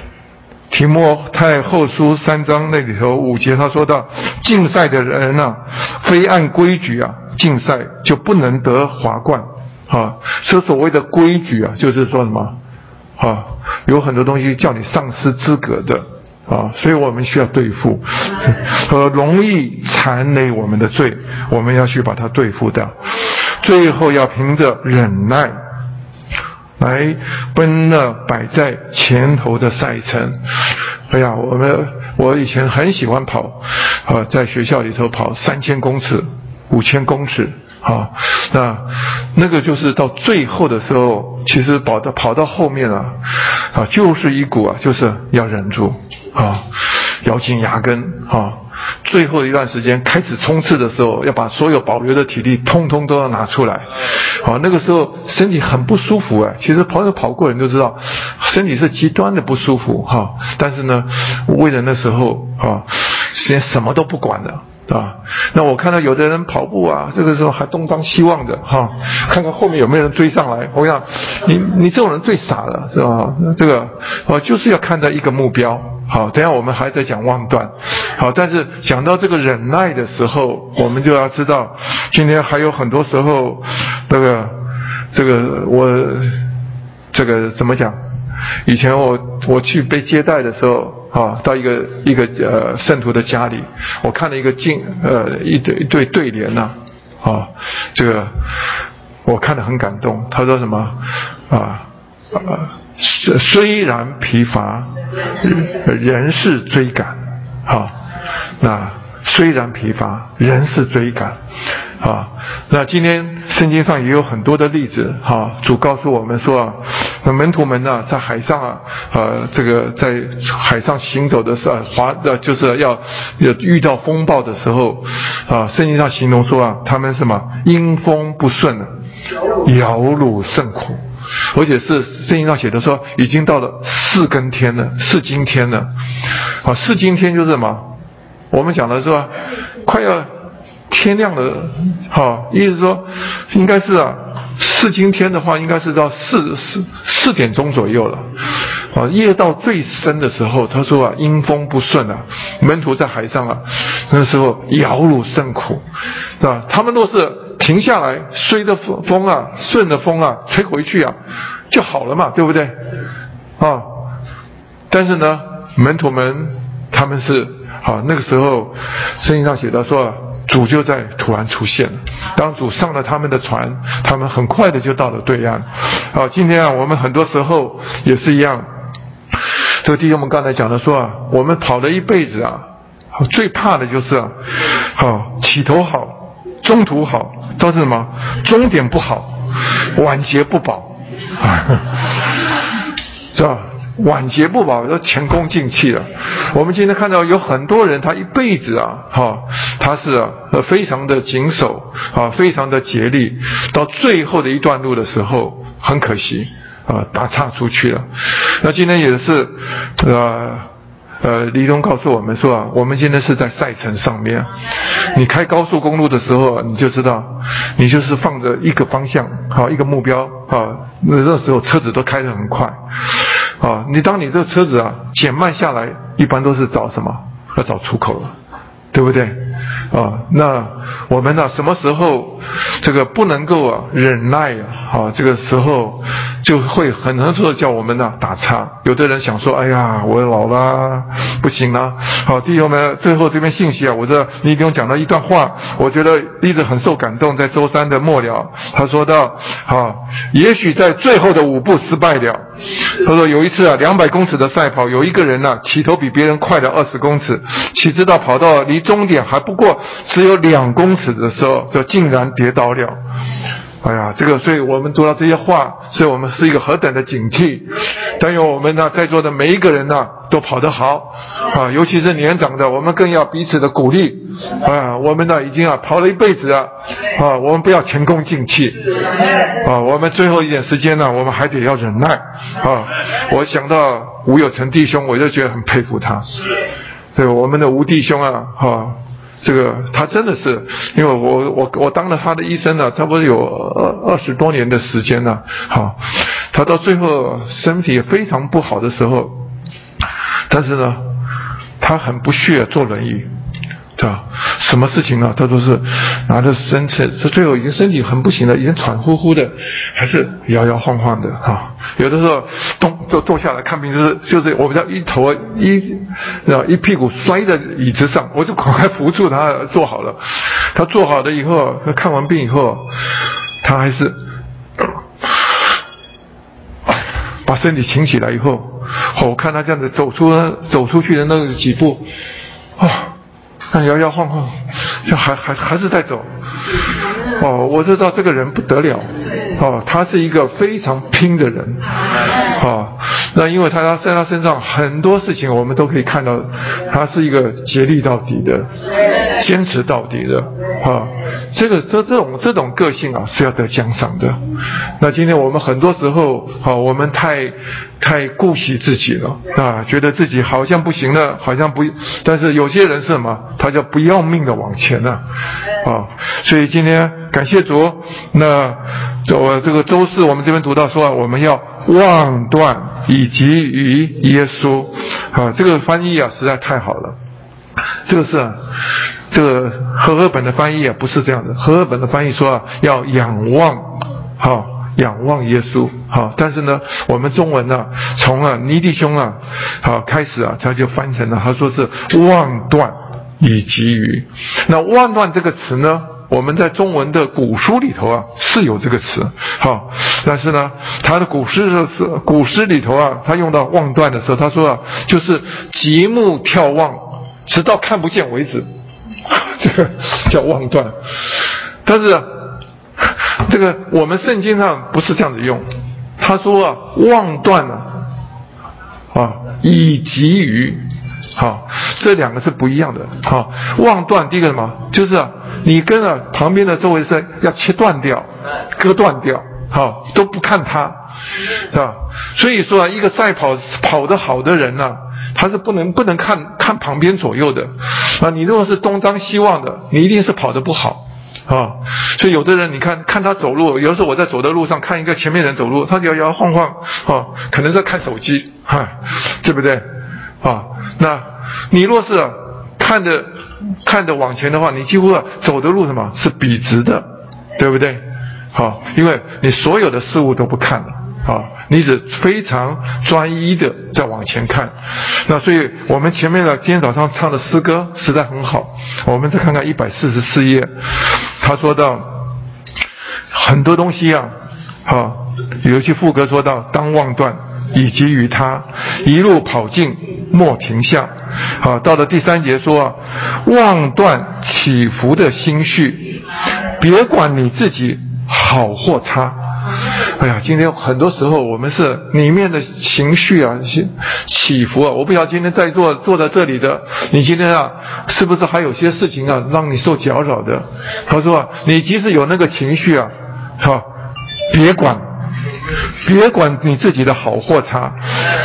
提摩太后书三章那里头五节，他说到竞赛的人啊，非按规矩啊竞赛就不能得华冠啊。所所谓的规矩啊，就是说什么啊，有很多东西叫你丧失资格的啊，所以我们需要对付 <laughs> 和容易缠累我们的罪，我们要去把它对付掉，最后要凭着忍耐。来奔那摆在前头的赛程。哎呀，我们我以前很喜欢跑，啊，在学校里头跑三千公尺、五千公尺，啊，那那个就是到最后的时候，其实跑到跑到后面啊，啊，就是一股啊，就是要忍住啊，咬紧牙根啊。最后一段时间开始冲刺的时候，要把所有保留的体力通通都要拿出来。好，那个时候身体很不舒服哎。其实朋友跑过人都知道，身体是极端的不舒服哈。但是呢，为了那时候啊，先什么都不管了啊。那我看到有的人跑步啊，这个时候还东张西望的哈，看看后面有没有人追上来。我想，你你这种人最傻了是吧？这个我就是要看到一个目标。好，等下我们还在讲望断。好，但是讲到这个忍耐的时候，我们就要知道，今天还有很多时候，这个这个我这个怎么讲？以前我我去被接待的时候，啊，到一个一个呃圣徒的家里，我看了一个镜呃一对一对对联呐，啊，这个我看得很感动。他说什么啊？虽虽然疲乏，仍是追赶，哈。那虽然疲乏，仍是追赶，啊。那今天圣经上也有很多的例子，哈。主告诉我们说啊，那门徒们呢，在海上啊，呃，这个在海上行走的时候，滑的就是要要遇到风暴的时候，啊，圣经上形容说啊，他们什么因风不顺，摇橹甚苦。而且是圣经上写的说，已经到了四更天了，四今天了。啊，四今天就是什么？我们讲的是吧，快要天亮了。好，意思说，应该是啊，四今天的话，应该是到四四四点钟左右了。啊，夜到最深的时候，他说啊，阴风不顺啊，门徒在海上啊，那时候摇橹甚苦，是吧？他们若是。停下来，吹着风风啊，顺着风啊，吹回去啊，就好了嘛，对不对？啊，但是呢，门徒们他们是啊，那个时候圣经上写的说，主就在突然出现了。当主上了他们的船，他们很快的就到了对岸。啊，今天啊，我们很多时候也是一样。这个弟兄们刚才讲的说啊，我们跑了一辈子啊，最怕的就是啊，好起头好，中途好。都是什么？终点不好，晚节不保啊，是吧？晚节不保，都前功尽弃了。我们今天看到有很多人，他一辈子啊，哈，他是啊，非常的谨守啊，非常的竭力，到最后的一段路的时候，很可惜啊，打岔出去了。那今天也是，呃。呃，李东告诉我们说啊，我们现在是在赛程上面。你开高速公路的时候，你就知道，你就是放着一个方向，好一个目标啊。那那时候车子都开得很快啊。你当你这车子啊减慢下来，一般都是找什么？要找出口了，对不对？啊，那我们呢，什么时候这个不能够啊忍耐啊？啊，这个时候就会很多时候叫我们呢打岔。有的人想说，哎呀，我老了，不行了。好，弟兄们，最后这边信息啊，我这你给我讲了一段话，我觉得一直很受感动。在周三的末了，他说到，啊，也许在最后的五步失败了。他说有一次啊，两百公尺的赛跑，有一个人呢起头比别人快了二十公尺，岂知道跑到离终点还不不过只有两公尺的时候，就竟然跌倒了。哎呀，这个，所以我们读到这些话，所以我们是一个何等的警惕。但愿我们呢，在座的每一个人呢，都跑得好啊，尤其是年长的，我们更要彼此的鼓励啊。我们呢，已经啊跑了一辈子了啊，我们不要前功尽弃啊。我们最后一点时间呢，我们还得要忍耐啊。我想到吴有成弟兄，我就觉得很佩服他。这个我们的吴弟兄啊，哈。这个他真的是，因为我我我当了他的医生呢，差不多有二二十多年的时间了。好，他到最后身体非常不好的时候，但是呢，他很不屑坐轮椅。吧？什么事情啊？他都是拿着身体，这最后已经身体很不行了，已经喘呼呼的，还是摇摇晃晃的啊！有的时候咚坐坐下来看病，就是就是我们叫一头一啊一屁股摔在椅子上，我就赶快扶住他坐好了。他坐好了以后，他看完病以后，他还是把身体挺起来以后，我看他这样子走出走出去的那几步，啊！摇摇晃晃，就还还还是在走。哦，我知道这个人不得了。哦，他是一个非常拼的人。啊，那因为他他在他身上很多事情，我们都可以看到，他是一个竭力到底的，坚持到底的。啊，这个这这种这种个性啊，是要得奖赏的。那今天我们很多时候，啊，我们太太顾惜自己了啊，觉得自己好像不行了，好像不，但是有些人是什么？他叫不要命的往前呢，啊，所以今天感谢主，那我这个周四我们这边读到说啊，我们要望断以及于耶稣，啊，这个翻译啊实在太好了，这个是。这个和合本的翻译啊不是这样的，和合本的翻译说啊要仰望，好仰望耶稣，好，但是呢我们中文呢从啊尼弟兄啊好开始啊他就翻成了他说是望断以及于，那望断这个词呢我们在中文的古书里头啊是有这个词，好，但是呢他的古诗是古诗里头啊他用到望断的时候他说啊就是极目眺望，直到看不见为止。<laughs> 这个叫望断，但是这个我们圣经上不是这样子用。他说啊，望断了啊，以及于，好，这两个是不一样的。好，望断第一个什么？就是啊，你跟啊旁边的周围是要切断掉，割断掉，好，都不看他，是吧？所以说啊，一个赛跑跑得好的人呢。他是不能不能看看旁边左右的，啊，你如果是东张西望的，你一定是跑得不好，啊，所以有的人你看看他走路，有的时候我在走的路上看一个前面人走路，他摇摇晃晃，啊，可能在看手机，哈，对不对？啊，那你若是看着看着往前的话，你几乎走的路什么是笔直的，对不对？好，因为你所有的事物都不看了，啊。你只非常专一的在往前看，那所以我们前面的今天早上唱的诗歌实在很好。我们再看看一百四十四页，他说到很多东西啊，好，有一句副歌说到当望断，以及于他一路跑进莫停下。好，到了第三节说啊望断起伏的心绪，别管你自己好或差。哎呀，今天很多时候我们是里面的情绪啊，起起伏啊。我不晓得今天在座坐在这里的你，今天啊，是不是还有些事情啊，让你受搅扰的？他说啊，你即使有那个情绪啊，好，别管，别管你自己的好或差。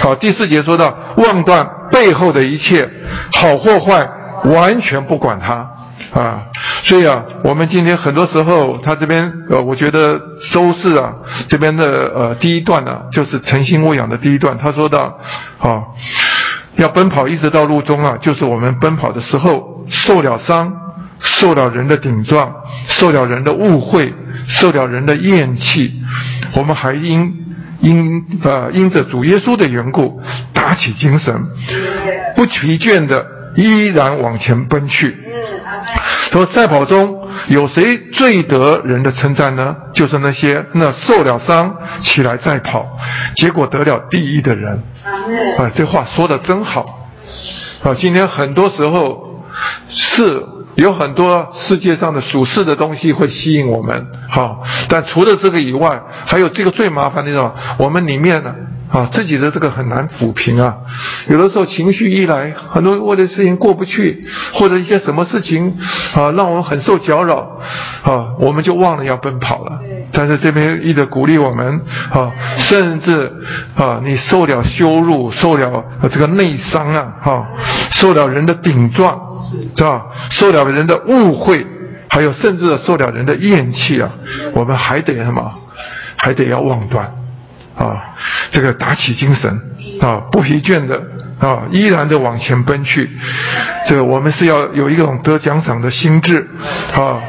好，第四节说到，望断背后的一切好或坏，完全不管它。啊，所以啊，我们今天很多时候，他这边呃，我觉得周四啊这边的呃第一段呢，就是诚心喂养的第一段。他说到，啊，要奔跑一直到路中啊，就是我们奔跑的时候受了伤，受了人的顶撞，受了人的误会，受了人的厌弃，我们还因因呃因着主耶稣的缘故，打起精神，不疲倦的依然往前奔去。说赛跑中有谁最得人的称赞呢？就是那些那受了伤起来再跑，结果得了第一的人。啊，这话说的真好。啊，今天很多时候是有很多世界上的属世的东西会吸引我们，好，但除了这个以外，还有这个最麻烦的种，我们里面呢。啊，自己的这个很难抚平啊，有的时候情绪一来，很多为了事情过不去，或者一些什么事情啊，让我们很受搅扰，啊，我们就忘了要奔跑了。但是这边一直鼓励我们啊，甚至啊，你受了羞辱，受了这个内伤啊，哈，受了人的顶撞，是吧？受了人的误会，还有甚至受了人的厌弃啊，我们还得什么？还得要忘断。啊，这个打起精神啊，不疲倦的啊，依然的往前奔去。这个我们是要有一种得奖赏的心智啊，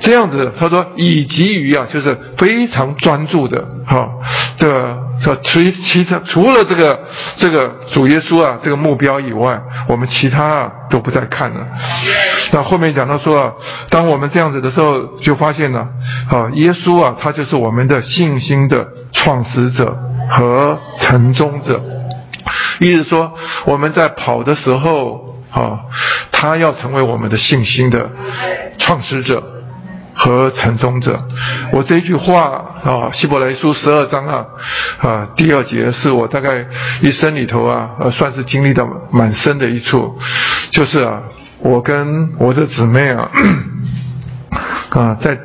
这样子他说以及于啊，就是非常专注的哈。这这除其他除了这个这个主耶稣啊这个目标以外，我们其他啊都不再看了。那后面讲到说啊，当我们这样子的时候，就发现了啊，耶稣啊，他就是我们的信心的创始者和成终者。意思说，我们在跑的时候啊，他要成为我们的信心的创始者和成终者。我这一句话啊，希伯来书十二章啊啊第二节是我大概一生里头啊，呃，算是经历到蛮深的一处，就是啊。我跟我的姊妹啊，<coughs> 啊，在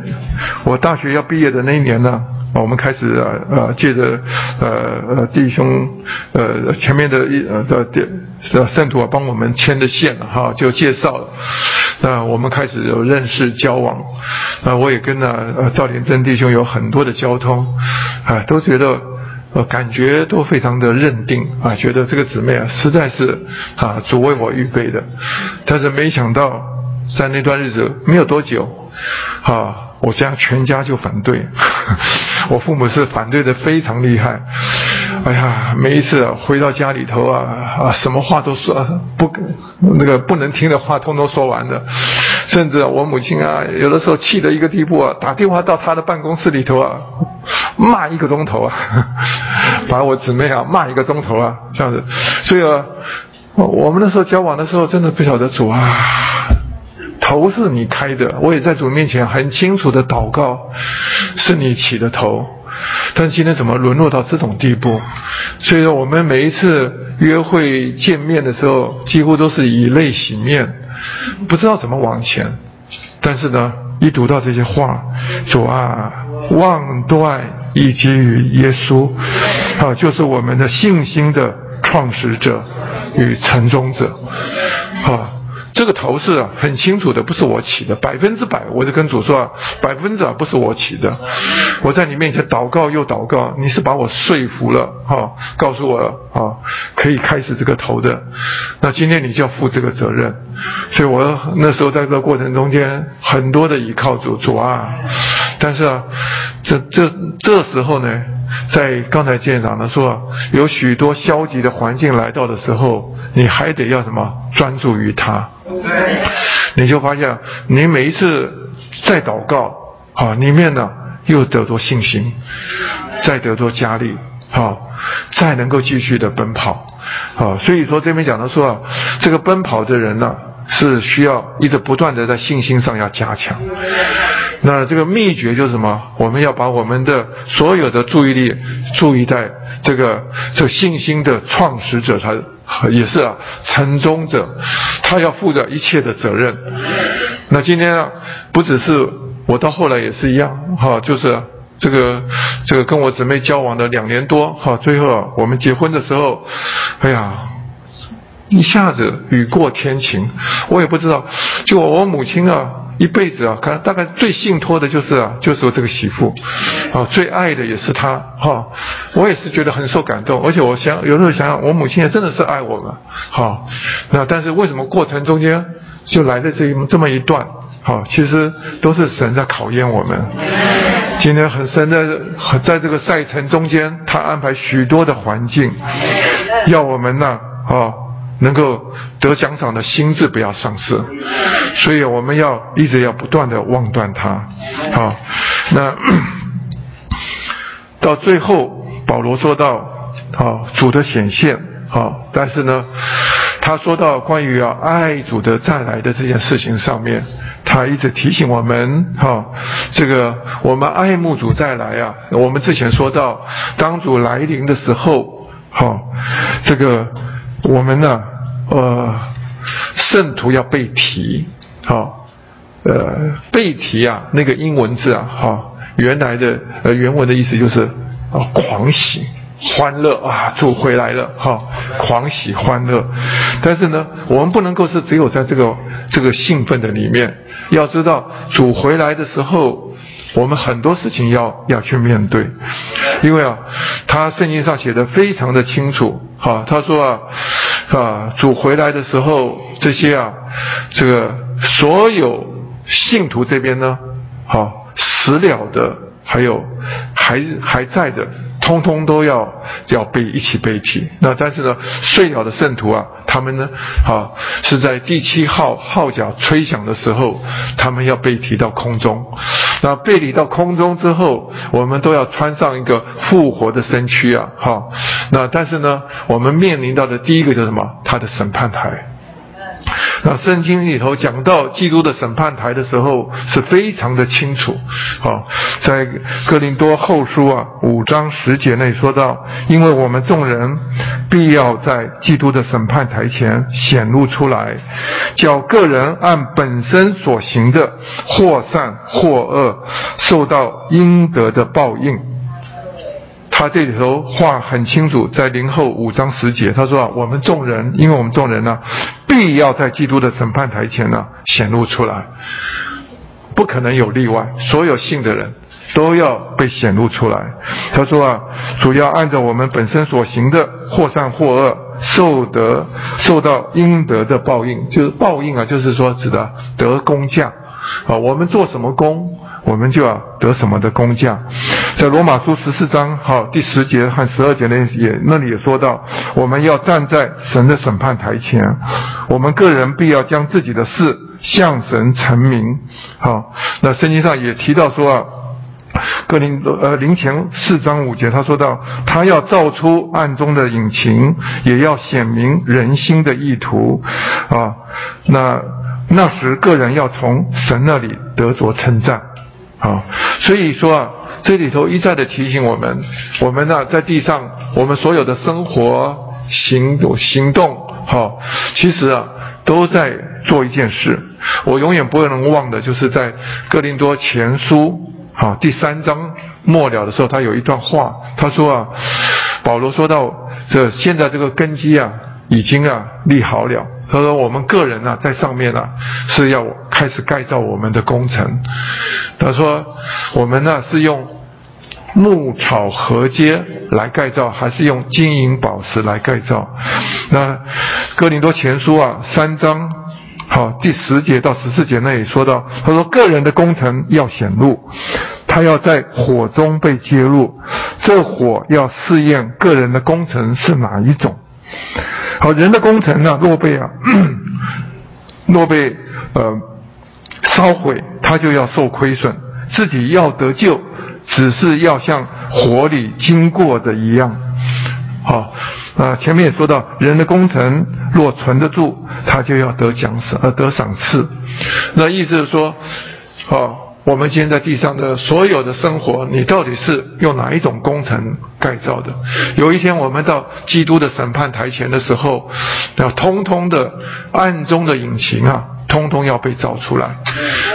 我大学要毕业的那一年呢，我们开始啊呃借着呃呃弟兄呃前面的一呃的圣徒啊帮我们牵的线哈，就介绍了，那我们开始有认识交往，啊，我也跟呢呃赵连珍弟兄有很多的交通，啊，都觉得。呃，感觉都非常的认定啊，觉得这个姊妹啊，实在是啊，主为我预备的。但是没想到，在那段日子没有多久，啊，我家全家就反对，<laughs> 我父母是反对的非常厉害。哎呀，每一次回到家里头啊啊，什么话都说不，那个不能听的话通通说完的。甚至我母亲啊，有的时候气的一个地步啊，打电话到她的办公室里头啊。骂一个钟头啊，<laughs> 把我姊妹啊骂一个钟头啊，这样子，所以啊，我们那时候交往的时候，真的不晓得主啊，头是你开的，我也在主面前很清楚的祷告，是你起的头，但今天怎么沦落到这种地步？所以说，我们每一次约会见面的时候，几乎都是以泪洗面，不知道怎么往前，但是呢。一读到这些话，主啊，望断以及于耶稣，啊，就是我们的信心的创始者与成终者，啊。这个头是很清楚的，不是我起的，百分之百，我就跟主说，百分之百不是我起的。我在你面前祷告又祷告，你是把我说服了，哈，告诉我啊，可以开始这个头的。那今天你就要负这个责任。所以我那时候在这个过程中间，很多的倚靠主主啊，但是啊，这这这时候呢，在刚才舰长呢说，有许多消极的环境来到的时候，你还得要什么专注于他。你就发现，你每一次再祷告，啊，里面呢又得到信心，再得到加力，啊，再能够继续的奔跑，啊，所以说这边讲的说啊，这个奔跑的人呢，是需要一直不断的在信心上要加强。那这个秘诀就是什么？我们要把我们的所有的注意力注意在这个这信心的创始者他。也是啊，成终者，他要负着一切的责任。那今天啊，不只是我，到后来也是一样，哈，就是这个这个跟我姊妹交往的两年多，哈，最后我们结婚的时候，哎呀。一下子雨过天晴，我也不知道。就我母亲啊，一辈子啊，可能大概最信托的就是啊，就是我这个媳妇，啊，最爱的也是她，哈。我也是觉得很受感动，而且我想有时候想想，我母亲也真的是爱我们，哈。那但是为什么过程中间就来的这一这么一段好，其实都是神在考验我们。今天很深的，在这个赛程中间，他安排许多的环境，要我们呢，啊，能够得奖赏的心智不要丧失。所以我们要一直要不断的望断它。好，那 <coughs> 到最后，保罗说到，好，主的显现，好，但是呢，他说到关于要爱主的再来的这件事情上面。他一直提醒我们，哈，这个我们爱慕主再来啊。我们之前说到，当主来临的时候，哈，这个我们呢，呃，圣徒要被提，哈，呃，被提啊，那个英文字啊，哈，原来的呃原文的意思就是啊，狂喜。欢乐啊，主回来了哈，狂喜欢乐。但是呢，我们不能够是只有在这个这个兴奋的里面。要知道，主回来的时候，我们很多事情要要去面对。因为啊，他圣经上写的非常的清楚哈，他说啊啊，主回来的时候，这些啊，这个所有信徒这边呢，好死了的，还有还还在的。通通都要要被一起被提。那但是呢，睡了的圣徒啊，他们呢，啊，是在第七号号角吹响的时候，他们要被提到空中。那被提到空中之后，我们都要穿上一个复活的身躯啊，哈。那但是呢，我们面临到的第一个叫什么？他的审判台。那圣经里头讲到基督的审判台的时候，是非常的清楚。好，在哥林多后书啊五章十节内说到，因为我们众人必要在基督的审判台前显露出来，叫个人按本身所行的，或善或恶，受到应得的报应。他这里头话很清楚，在零后五章十节，他说啊，我们众人，因为我们众人呢，必要在基督的审判台前呢显露出来，不可能有例外，所有信的人都要被显露出来。他说啊，主要按照我们本身所行的，或善或恶，受得受到应得的报应，就是报应啊，就是说指的得工匠啊，我们做什么工？我们就要得什么的工价，在罗马书十四章好第十节和十二节那也那里也说到，我们要站在神的审判台前，我们个人必要将自己的事向神陈明。好，那圣经上也提到说啊，格林呃林前四章五节他说到，他要造出暗中的隐情，也要显明人心的意图啊。那那时个人要从神那里得着称赞。啊，所以说啊，这里头一再的提醒我们，我们呢在地上，我们所有的生活行动行动，好，其实啊都在做一件事。我永远不会能忘的，就是在哥林多前书啊第三章末了的时候，他有一段话，他说啊，保罗说到这现在这个根基啊已经啊立好了。他说：“我们个人呢，在上面呢，是要开始盖造我们的工程。”他说：“我们呢，是用木草合接来盖造，还是用金银宝石来盖造？”那哥林多前书啊，三章好第十节到十四节那里说到，他说：“个人的工程要显露，他要在火中被揭露，这火要试验个人的工程是哪一种。”好，人的工程呢，若被啊，<clears throat> 若被呃烧毁，他就要受亏损；自己要得救，只是要像火里经过的一样。好，啊，前面也说到，人的工程若存得住，他就要得奖赏，呃，得赏赐。那意思是说，好。我们今天在地上的所有的生活，你到底是用哪一种工程改造的？有一天我们到基督的审判台前的时候，要通通的暗中的引擎啊，通通要被找出来。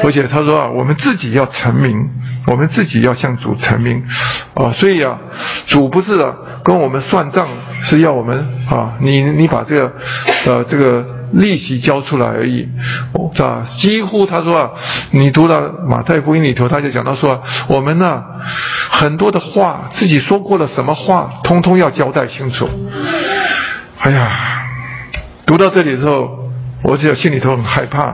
而且他说啊，我们自己要成名，我们自己要向主成名啊。所以啊，主不是跟我们算账，是要我们啊，你你把这个呃这个。利息交出来而已，是吧？几乎他说啊，你读到马太福音里头，他就讲到说，我们呢很多的话，自己说过了什么话，通通要交代清楚。哎呀，读到这里之后，我就心里头很害怕。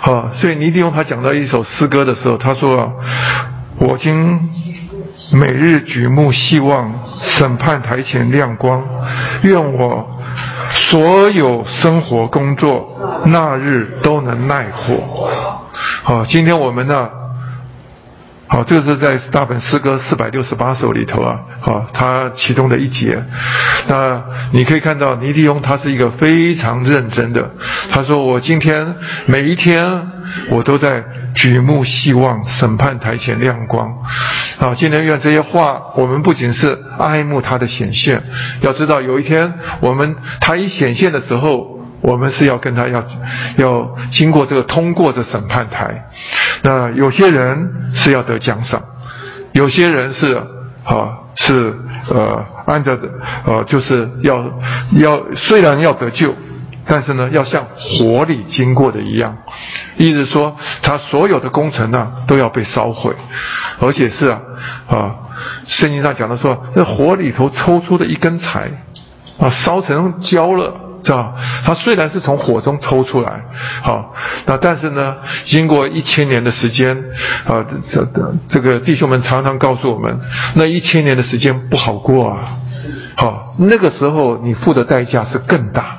好，所以尼迪翁他讲到一首诗歌的时候，他说，我今每日举目希望审判台前亮光，愿我所有生活工作那日都能耐火。好，今天我们呢？好，这个是在大本诗歌四百六十八首里头啊，好，它其中的一节。那你可以看到尼迪翁他是一个非常认真的。他说：“我今天每一天我都在举目希望审判台前亮光。”啊，今天愿这些话，我们不仅是爱慕他的显现，要知道有一天我们他一显现的时候。我们是要跟他要要经过这个通过这审判台，那有些人是要得奖赏，有些人是啊是呃按照的呃就是要要虽然要得救，但是呢要像火里经过的一样，意思说他所有的工程呢都要被烧毁，而且是啊啊圣经上讲的说，这火里头抽出的一根柴啊烧成焦了。是吧？它虽然是从火中抽出来，好，那但是呢，经过一千年的时间，啊，这这个弟兄们常常告诉我们，那一千年的时间不好过啊，好，那个时候你付的代价是更大，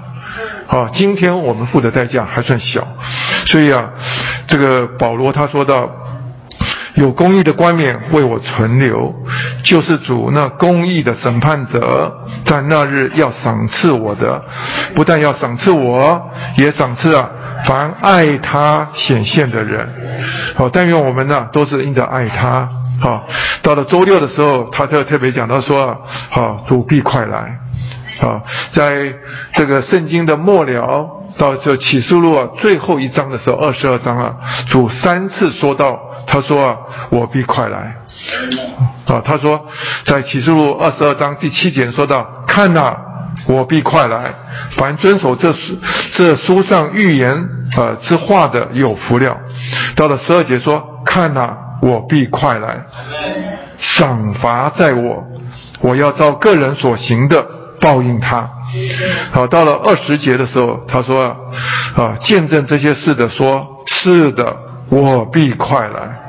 好，今天我们付的代价还算小，所以啊，这个保罗他说到。有公义的冠冕为我存留，就是主那公义的审判者，在那日要赏赐我的，不但要赏赐我，也赏赐啊凡爱他显现的人。好，但愿我们呢都是因着爱他。好，到了周六的时候，他特特别讲到说，好，主必快来。好，在这个圣经的末了。到这启示录啊最后一章的时候，二十二章啊，主三次说到，他说啊，我必快来。啊，他说在启示录二十二章第七节说到，看呐，我必快来，凡遵守这书这书上预言呃之话的有福了。到了十二节说，看呐，我必快来，赏罚在我，我要照个人所行的报应他。好，到了二十节的时候，他说：“啊，见证这些事的，说是的，我必快来。”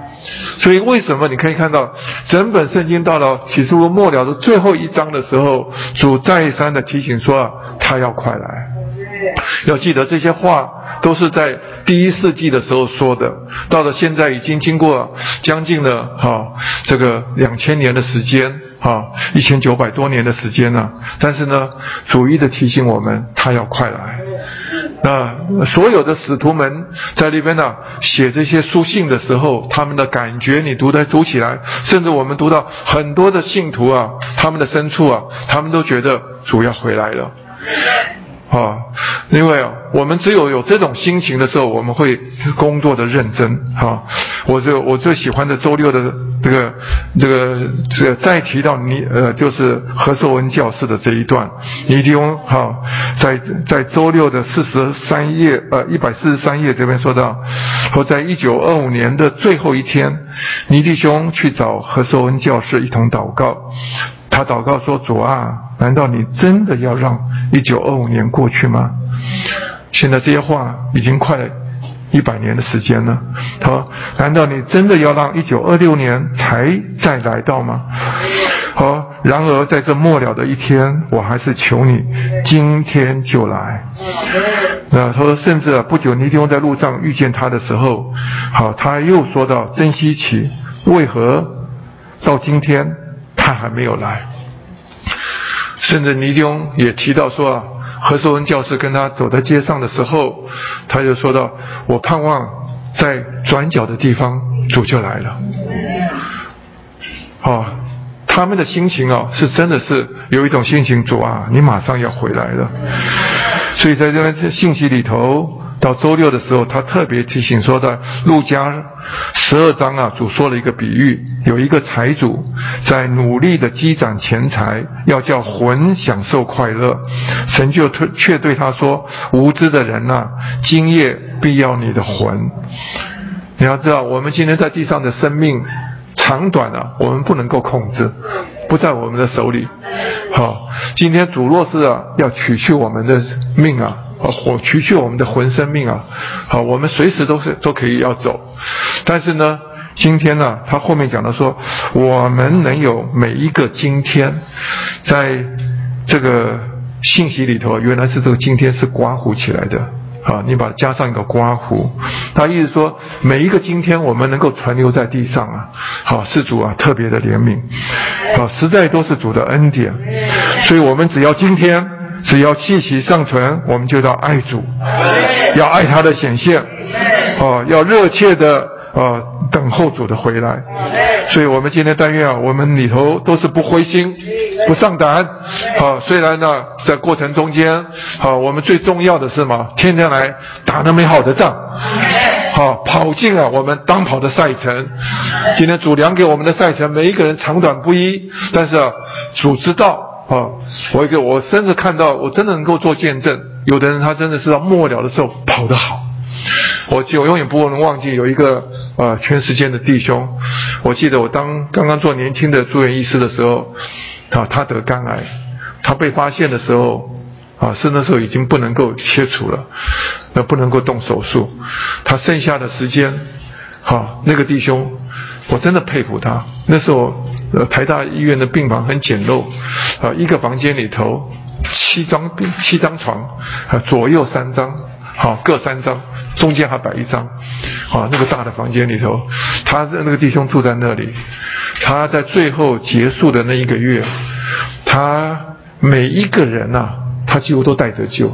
所以，为什么你可以看到整本圣经到了启示录末了的最后一章的时候，主再三的提醒说：“他要快来。”要记得这些话都是在第一世纪的时候说的，到了现在已经经过将近了哈这个两千年的时间。啊，一千九百多年的时间呢，但是呢，主一直提醒我们，他要快来。那所有的使徒们在那边呢写这些书信的时候，他们的感觉，你读的读起来，甚至我们读到很多的信徒啊，他们的深处啊，他们都觉得主要回来了。啊，因为，我们只有有这种心情的时候，我们会工作的认真。哈，我就我最喜欢的周六的这个这个这个再提到你呃，就是何寿文教师的这一段，尼迪翁哈，在在周六的四十三页呃一百四十三页这边说到，说在一九二五年的最后一天，尼弟兄去找何寿文教师一同祷告。他祷告说：“主啊，难道你真的要让一九二五年过去吗？现在这些话已经快一百年的时间了。好，难道你真的要让一九二六年才再来到吗？好，然而在这末了的一天，我还是求你今天就来。那他说，甚至不久尼迪翁在路上遇见他的时候，好，他又说到真稀奇，为何到今天？”他还没有来，甚至尼迪翁也提到说啊，何寿文教师跟他走在街上的时候，他就说到：“我盼望在转角的地方，主就来了。”啊，他们的心情啊，是真的是有一种心情，主啊，你马上要回来了。所以在这个信息里头。到周六的时候，他特别提醒说的，路加十二章啊，主说了一个比喻，有一个财主在努力的积攒钱财，要叫魂享受快乐，神就却却对他说：无知的人呐，今夜必要你的魂。你要知道，我们今天在地上的生命长短啊，我们不能够控制，不在我们的手里。好，今天主若是啊要取去我们的命啊。啊火取去我们的魂生命啊，好，我们随时都是都可以要走，但是呢，今天呢，他后面讲到说，我们能有每一个今天，在这个信息里头，原来是这个今天是刮胡起来的。啊，你把它加上一个刮胡，他意思说，每一个今天我们能够存留在地上啊，好，是主啊特别的怜悯，啊，实在都是主的恩典，所以我们只要今天，只要气息尚存，我们就要爱主，要爱他的显现，哦，要热切的。啊，等候主的回来，所以我们今天但愿啊，我们里头都是不灰心、不上胆。啊，虽然呢，在过程中间，啊，我们最重要的是嘛？天天来打那美好的仗，好跑进了我们当跑的赛程。今天主量给我们的赛程，每一个人长短不一，但是啊，主知道啊。我一个，我甚至看到，我真的能够做见证，有的人他真的是到末了的时候跑得好。我记，我永远不能忘记有一个呃全时间的弟兄。我记得我当刚刚做年轻的住院医师的时候，啊，他得肝癌，他被发现的时候，啊，是那时候已经不能够切除了，那不能够动手术。他剩下的时间，好，那个弟兄，我真的佩服他。那时候，呃，台大医院的病房很简陋，啊，一个房间里头七张病七张床，啊，左右三张，好，各三张。中间还摆一张，啊，那个大的房间里头，他的那个弟兄住在那里，他在最后结束的那一个月，他每一个人呐，他几乎都带着救，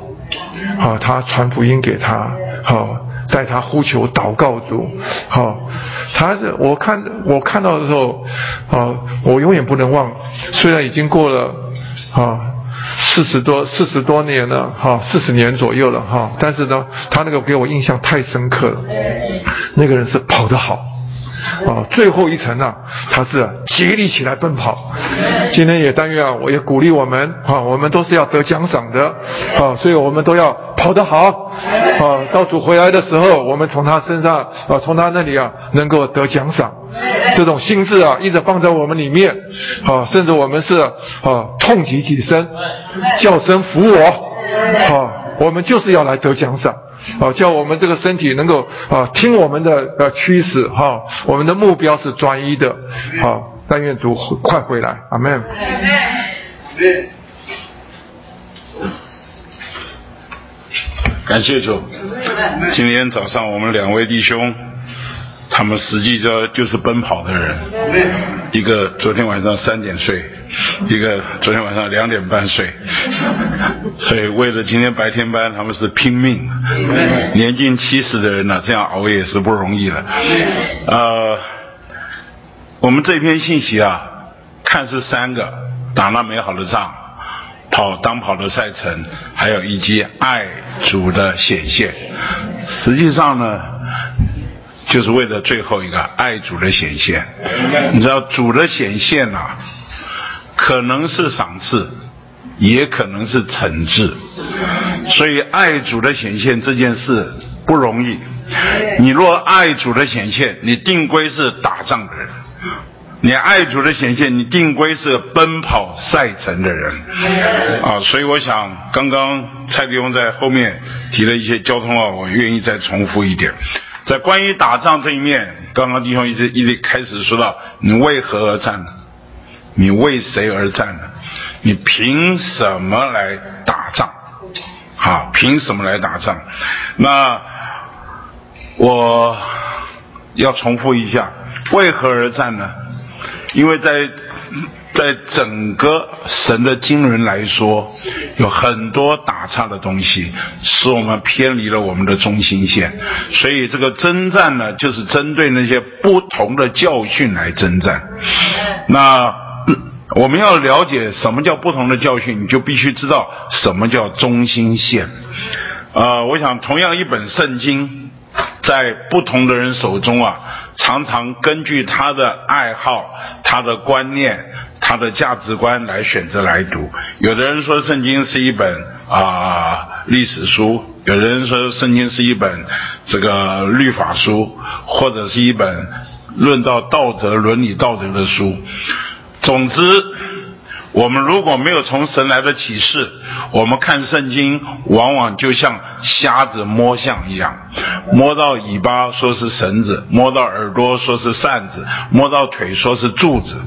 啊，他传福音给他，好，带他呼求祷告主，好，他是我看我看到的时候，啊，我永远不能忘，虽然已经过了，啊。四十多四十多年了，哈，四十年左右了，哈。但是呢，他那个给我印象太深刻了。那个人是跑得好，啊，最后一层啊，他是竭力起来奔跑。今天也但愿啊，我也鼓励我们，啊，我们都是要得奖赏的，啊，所以我们都要跑得好，啊，到主回来的时候，我们从他身上，啊，从他那里啊，能够得奖赏。这种心智啊，一直放在我们里面，啊，甚至我们是啊，痛极己身，叫声服我，啊，我们就是要来得奖赏，啊，叫我们这个身体能够啊听我们的呃驱使，哈，我们的目标是专一的，好，但愿主快回来，阿门。感谢主，今天早上我们两位弟兄。他们实际上就是奔跑的人，一个昨天晚上三点睡，一个昨天晚上两点半睡，所以为了今天白天班，他们是拼命。年近七十的人呢，这样熬夜是不容易的。呃，我们这篇信息啊，看似三个打那美好的仗，跑当跑的赛程，还有以及爱主的显现，实际上呢。就是为了最后一个爱主的显现，你知道主的显现呐，可能是赏赐，也可能是惩治，所以爱主的显现这件事不容易。你若爱主的显现，你定归是打仗的人；你爱主的显现，你定归是奔跑赛程的人。啊，所以我想，刚刚蔡弟兄在后面提了一些交通啊，我愿意再重复一点。在关于打仗这一面，刚刚弟兄一直一直开始说到，你为何而战呢？你为谁而战呢？你凭什么来打仗？好，凭什么来打仗？那我要重复一下，为何而战呢？因为在。在整个神的经纶来说，有很多打岔的东西，使我们偏离了我们的中心线。所以这个征战呢，就是针对那些不同的教训来征战。那我们要了解什么叫不同的教训，你就必须知道什么叫中心线。呃，我想同样一本圣经，在不同的人手中啊，常常根据他的爱好、他的观念。他的价值观来选择来读，有的人说圣经是一本啊历史书，有的人说圣经是一本这个律法书，或者是一本论到道德伦理道德的书。总之，我们如果没有从神来的启示，我们看圣经往往就像瞎子摸象一样，摸到尾巴说是绳子，摸到耳朵说是扇子，摸到腿说是柱子。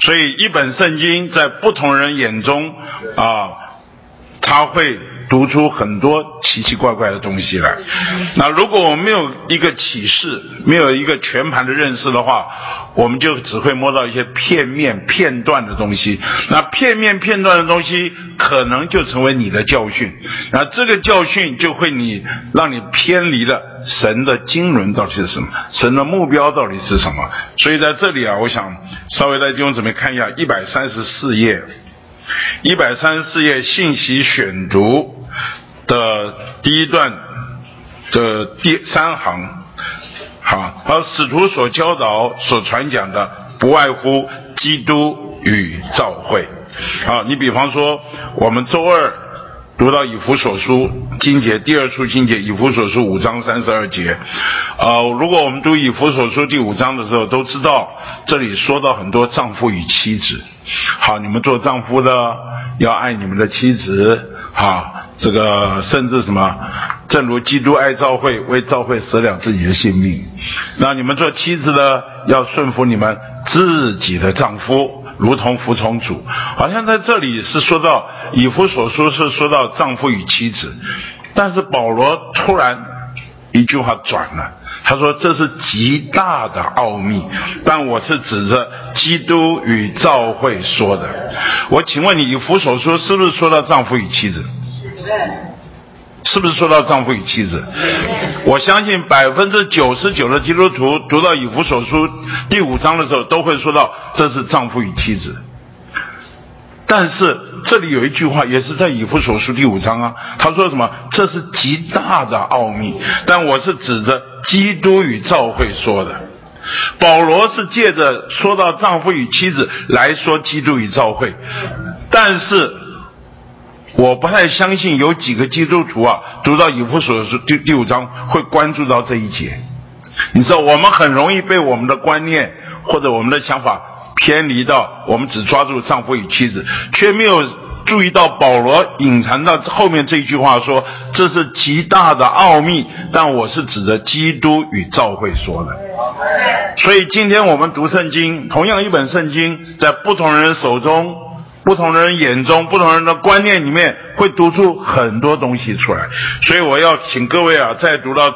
所以一本圣经在不同人眼中啊，他会。读出很多奇奇怪怪的东西来。那如果我们没有一个启示，没有一个全盘的认识的话，我们就只会摸到一些片面、片段的东西。那片面、片段的东西，可能就成为你的教训。那这个教训就会你让你偏离了神的经纶到底是什么，神的目标到底是什么。所以在这里啊，我想稍微来弟兄姊妹看一下一百三十四页。一百三十四页信息选读的第一段的第三行，好，而使徒所教导、所传讲的，不外乎基督与教会。啊，你比方说，我们周二。读到以弗所书经节第二处经节，以弗所书五章三十二节。呃，如果我们读以弗所书第五章的时候，都知道这里说到很多丈夫与妻子。好，你们做丈夫的要爱你们的妻子。好，这个甚至什么，正如基督爱教会，为教会舍了自己的性命。那你们做妻子的要顺服你们自己的丈夫。如同服从主，好像在这里是说到以弗所书是说到丈夫与妻子，但是保罗突然一句话转了，他说这是极大的奥秘，但我是指着基督与教会说的。我请问你，以弗所书是不是说到丈夫与妻子？是不是说到丈夫与妻子？我相信百分之九十九的基督徒读到以弗所书第五章的时候，都会说到这是丈夫与妻子。但是这里有一句话，也是在以弗所书第五章啊，他说什么？这是极大的奥秘。但我是指着基督与教会说的。保罗是借着说到丈夫与妻子来说基督与教会，但是。我不太相信有几个基督徒啊，读到以弗所书第第五章会关注到这一节。你知道，我们很容易被我们的观念或者我们的想法偏离到，我们只抓住丈夫与妻子，却没有注意到保罗隐藏到后面这一句话说：“这是极大的奥秘。”但我是指着基督与教会说的。所以今天我们读圣经，同样一本圣经，在不同人手中。不同人眼中，不同人的观念里面，会读出很多东西出来。所以我要请各位啊，再读到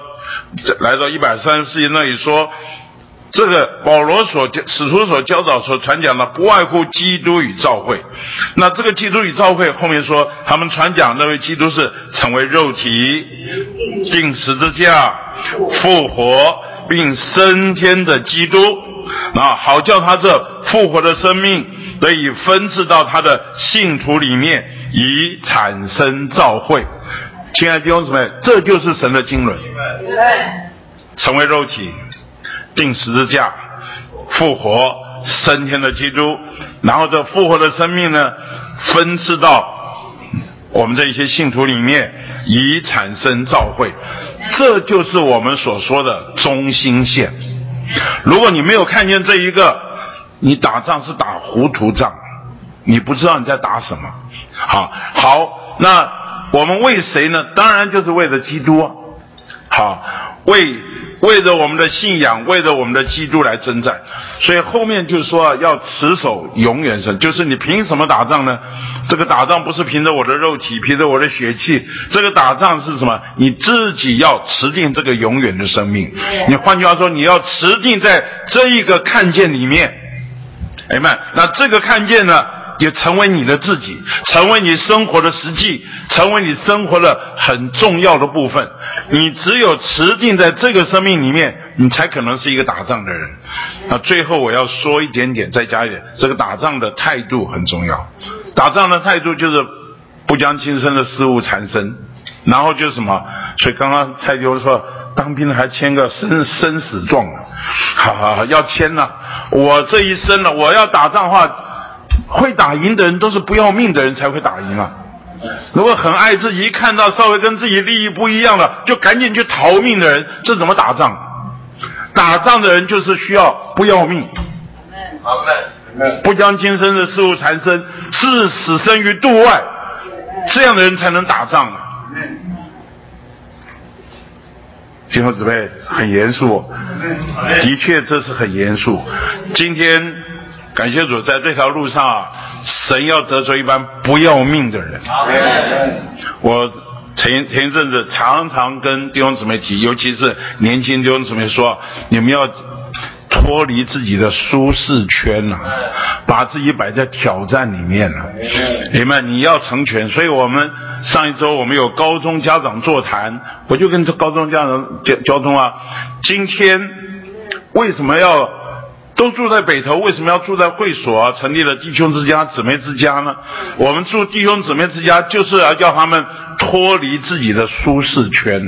来到一百三十四页那里说，这个保罗所使徒所教导、所传讲的，不外乎基督与教会。那这个基督与教会后面说，他们传讲那位基督是成为肉体、定十字架、复活并升天的基督。啊，好叫他这复活的生命。得以分赐到他的信徒里面，以产生召会。亲爱的弟兄姊妹，这就是神的经纶。成为肉体，定十字架，复活升天的基督，然后这复活的生命呢，分赐到我们这一些信徒里面，以产生召会。这就是我们所说的中心线。如果你没有看见这一个，你打仗是打糊涂仗，你不知道你在打什么。好，好，那我们为谁呢？当然就是为了基督。好，为为着我们的信仰，为着我们的基督来征战。所以后面就说要持守永远生，就是你凭什么打仗呢？这个打仗不是凭着我的肉体，凭着我的血气。这个打仗是什么？你自己要持定这个永远的生命。你换句话说，你要持定在这一个看见里面。哎们，那这个看见呢，也成为你的自己，成为你生活的实际，成为你生活的很重要的部分。你只有持定在这个生命里面，你才可能是一个打仗的人。那最后我要说一点点，再加一点，这个打仗的态度很重要。打仗的态度就是不将今生的事物缠身，然后就是什么？所以刚刚蔡丢说。当兵的还签个生生死状呢，好好好，要签呢。我这一生呢，我要打仗的话，会打赢的人都是不要命的人才会打赢啊。如果很爱自己，一看到稍微跟自己利益不一样的，就赶紧去逃命的人，这怎么打仗？打仗的人就是需要不要命。不将今生的事物缠身，置死生于度外，这样的人才能打仗啊！弟兄姊妹，很严肃，的确这是很严肃。今天感谢主，在这条路上啊，神要得罪一般不要命的人。我前前一阵子常常跟弟兄姊妹提，尤其是年轻弟兄姊妹说，你们要。脱离自己的舒适圈了，把自己摆在挑战里面了，明白？你要成全，所以我们上一周我们有高中家长座谈，我就跟这高中家长交交通啊。今天为什么要都住在北头？为什么要住在会所啊？成立了弟兄之家、姊妹之家呢？我们住弟兄姊妹之家，就是要叫他们脱离自己的舒适圈，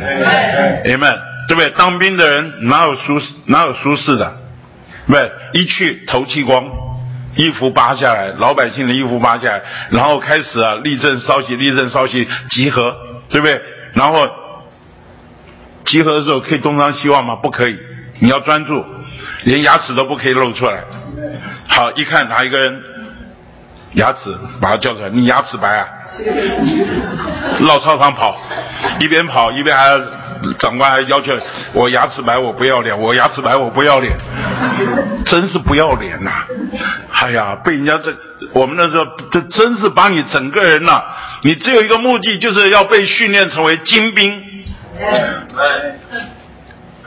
明白？对不对？当兵的人哪有舒适？哪有舒适的？不，一去头剃光，衣服扒下来，老百姓的衣服扒下来，然后开始啊，立正稍息，立正稍息，集合，对不对？然后集合的时候可以东张西望吗？不可以，你要专注，连牙齿都不可以露出来。好，一看哪一个人牙齿，把他叫出来，你牙齿白啊？绕操场跑，一边跑一边还。长官还要求我牙齿白，我不要脸，我牙齿白，我不要脸，真是不要脸呐！哎呀，被人家这，我们那时候这真是把你整个人呐，你只有一个目的，就是要被训练成为精兵。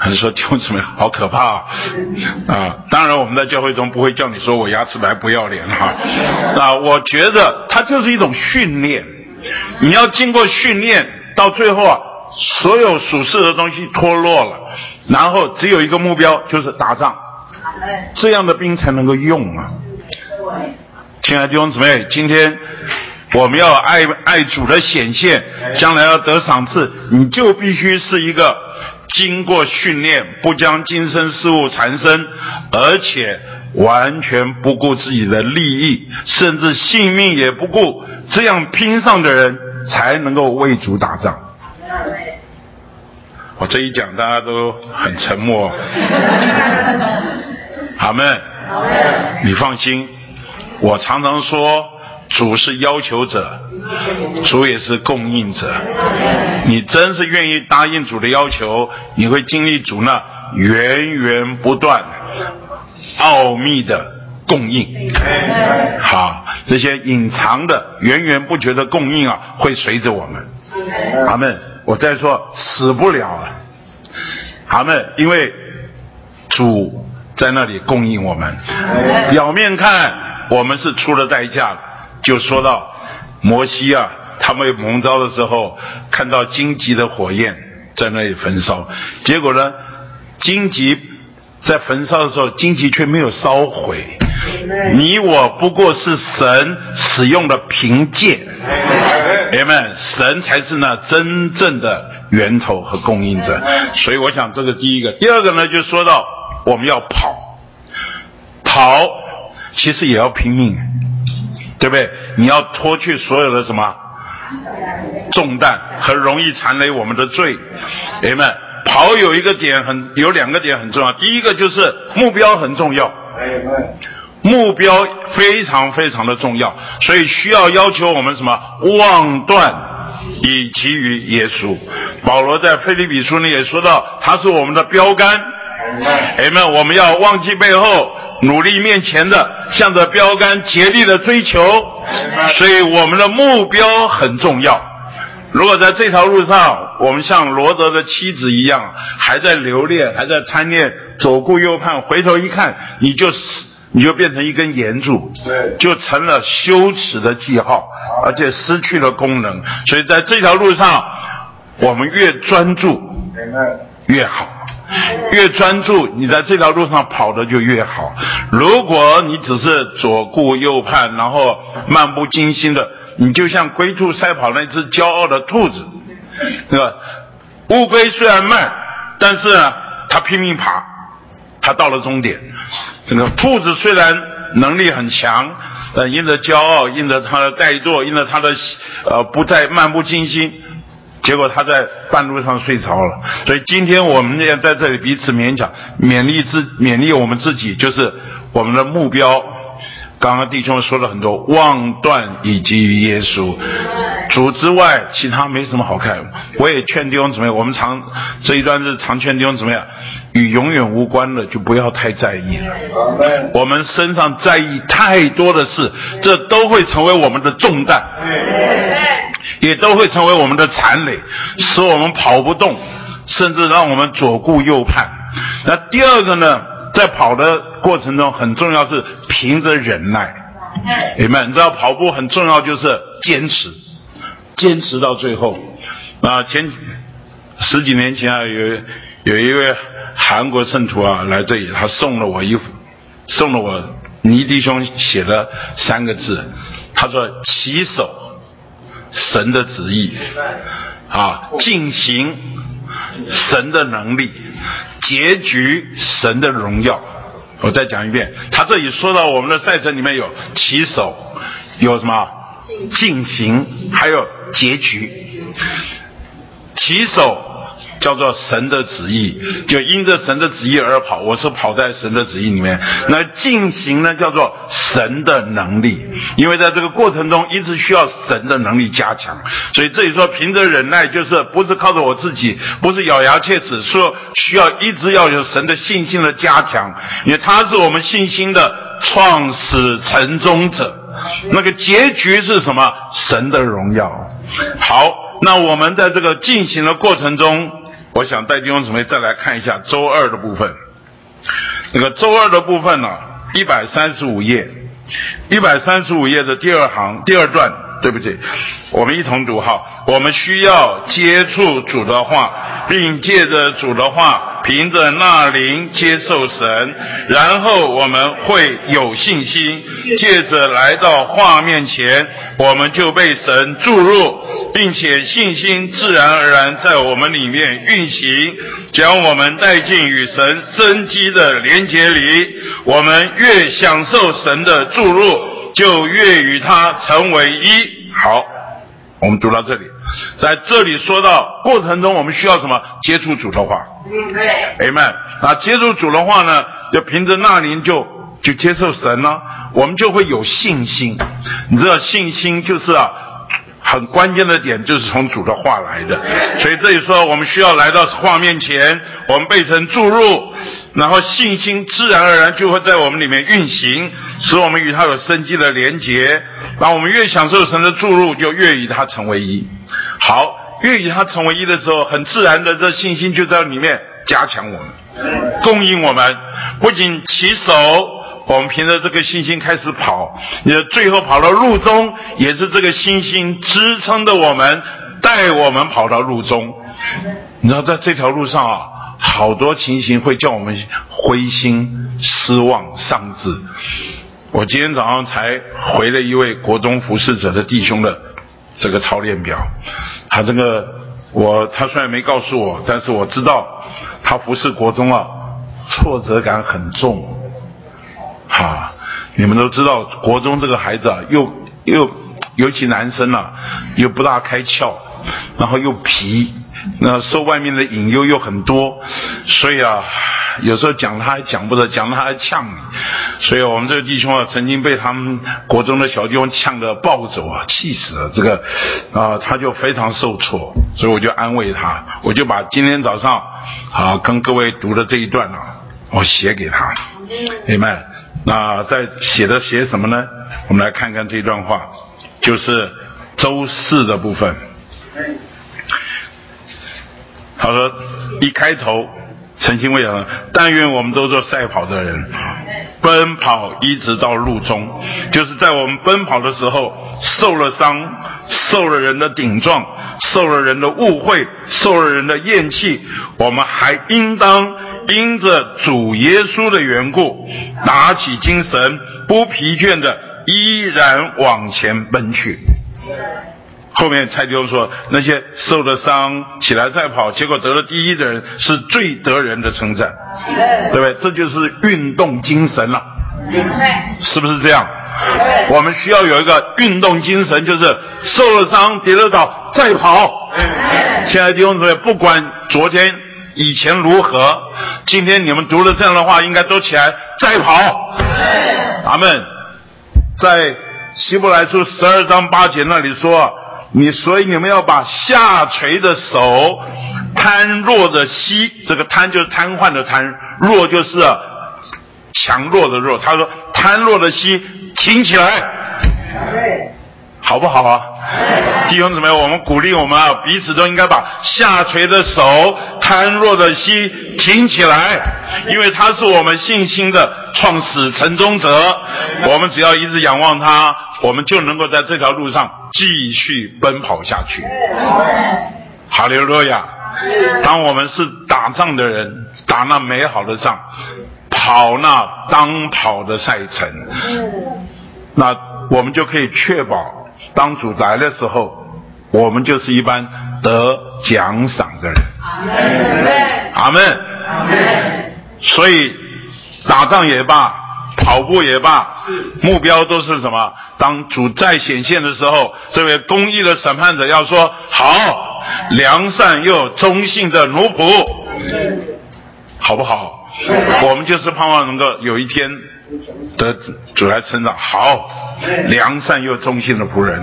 还说弟兄姊妹好可怕啊！啊，当然我们在教会中不会叫你说我牙齿白不要脸哈。啊，我觉得它就是一种训练，你要经过训练，到最后啊。所有属世的东西脱落了，然后只有一个目标，就是打仗。这样的兵才能够用啊！亲爱的弟兄姊妹，今天我们要爱爱主的显现，将来要得赏赐，你就必须是一个经过训练、不将今生事物缠身，而且完全不顾自己的利益，甚至性命也不顾，这样拼上的人，才能够为主打仗。我这一讲，大家都很沉默。<laughs> 好们，你放心，我常常说，主是要求者，主也是供应者。你真是愿意答应主的要求，你会经历主那源源不断、奥秘的供应。好，这些隐藏的、源源不绝的供应啊，会随着我们。阿门。我再说，死不了了。阿门。因为主在那里供应我们。表面看我们是出了代价，就说到摩西啊，他们蒙召的时候，看到荆棘的火焰在那里焚烧，结果呢，荆棘在焚烧的时候，荆棘却没有烧毁。你我不过是神使用的凭借，朋们，神才是那真正的源头和供应者。所以我想，这个第一个，第二个呢，就说到我们要跑，跑其实也要拼命，对不对？你要脱去所有的什么重担和容易缠累我们的罪，朋们，跑有一个点很，有两个点很重要。第一个就是目标很重要。目标非常非常的重要，所以需要要求我们什么？望断以及于耶稣。保罗在腓立比书里也说到，他是我们的标杆。哎们，我们要忘记背后，努力面前的，向着标杆竭力的追求。所以我们的目标很重要。如果在这条路上，我们像罗德的妻子一样，还在留恋，还在贪恋，左顾右盼，回头一看，你就。你就变成一根岩柱，对，就成了羞耻的记号，而且失去了功能。所以在这条路上，我们越专注越好，越专注，你在这条路上跑的就越好。如果你只是左顾右盼，然后漫不经心的，你就像龟兔赛跑那只骄傲的兔子，对吧？乌龟虽然慢，但是呢，它拼命爬，它到了终点。这个兔子虽然能力很强，但因着骄傲，因着它的怠惰，因着它的呃不再漫不经心，结果他在半路上睡着了。所以今天我们要在这里彼此勉强勉励自勉励我们自己，就是我们的目标刚刚弟兄说了很多，望断以及于耶稣，主之外，其他没什么好看。我也劝弟兄怎么样？我们常这一段是常劝弟兄怎么样？与永远无关的就不要太在意了。我们身上在意太多的事，这都会成为我们的重担，也都会成为我们的残累，使我们跑不动，甚至让我们左顾右盼。那第二个呢？在跑的过程中，很重要是凭着忍耐，你们你知道跑步很重要就是坚持，坚持到最后。啊，前十几年前啊，有有一位韩国圣徒啊来这里，他送了我一送了我倪弟兄写的三个字，他说：“起手神的旨意，啊，进行神的能力。”结局神的荣耀，我再讲一遍。他这里说到我们的赛程里面有起手，有什么进行，还有结局。起手。叫做神的旨意，就因着神的旨意而跑。我是跑在神的旨意里面。那进行呢，叫做神的能力，因为在这个过程中一直需要神的能力加强。所以这里说凭着忍耐，就是不是靠着我自己，不是咬牙切齿，说需要一直要有神的信心的加强，因为他是我们信心的创始成终者。那个结局是什么？神的荣耀。好，那我们在这个进行的过程中。我想带弟兄姊妹再来看一下周二的部分。那个周二的部分呢，一百三十五页，一百三十五页的第二行第二段，对不起，我们一同读哈。我们需要接触主的话，并借着主的话，凭着那灵接受神，然后我们会有信心，借着来到画面前，我们就被神注入，并且信心自然而然在我们里面运行，将我们带进与神生机的连结里。我们越享受神的注入，就越与他成为一。好。我们读到这里，在这里说到过程中，我们需要什么？接触主的话。嗯，对。Amen。那接触主的话呢？要凭着那灵就就接受神呢，我们就会有信心。你知道信心就是啊。很关键的点就是从主的话来的，所以这里说我们需要来到话面前，我们被神注入，然后信心自然而然就会在我们里面运行，使我们与他有生机的连结。那我们越享受神的注入，就越与他成为一。好，越与他成为一的时候，很自然的这信心就在里面加强我们，供应我们，不仅起手。我们凭着这个信心开始跑，也最后跑到路中，也是这个信心支撑着我们，带我们跑到路中。你知道，在这条路上啊，好多情形会叫我们灰心、失望、丧志。我今天早上才回了一位国中服侍者的弟兄的这个操练表，他这个我他虽然没告诉我，但是我知道他服侍国中啊，挫折感很重。哈，你们都知道，国中这个孩子啊，又又尤其男生啊，又不大开窍，然后又皮，那受外面的引诱又很多，所以啊，有时候讲他还讲不得，讲他还呛你，所以我们这个弟兄啊，曾经被他们国中的小弟兄呛得暴走啊，气死了，这个啊，他就非常受挫，所以我就安慰他，我就把今天早上啊跟各位读的这一段啊，我写给他，明白？那在写的写什么呢？我们来看看这段话，就是周四的部分。他说一开头，陈兴卫讲，但愿我们都做赛跑的人，奔跑一直到路中，就是在我们奔跑的时候受了伤，受了人的顶撞，受了人的误会，受了人的厌弃，我们还应当。因着主耶稣的缘故，打起精神，不疲倦的依然往前奔去。后面蔡弟兄说，那些受了伤起来再跑，结果得了第一的人，是最得人的称赞，对不对？这就是运动精神了，是不是这样？我们需要有一个运动精神，就是受了伤跌了倒再跑。亲爱的弟兄姊妹，不管昨天。以前如何？今天你们读了这样的话，应该都起来再跑。阿门。在希伯来书十二章八节那里说，你所以你们要把下垂的手、瘫弱的膝，这个瘫就是瘫痪的瘫，弱就是强弱的弱。他说瘫弱的膝挺起来，好不好啊？弟兄姊妹，我们鼓励我们啊，彼此都应该把下垂的手、瘫弱的膝挺起来，因为他是我们信心的创始成终者。我们只要一直仰望他，我们就能够在这条路上继续奔跑下去。哈利路亚！当我们是打仗的人，打那美好的仗，跑那当跑的赛程，那我们就可以确保。当主来的时候，我们就是一般得奖赏的人。阿门。阿门。所以打仗也罢，跑步也罢，目标都是什么？当主再显现的时候，这位公义的审判者要说：“好，良善又忠信的奴仆，好不好？”我们就是盼望能够有一天得主来成长。好。良善又忠信的仆人，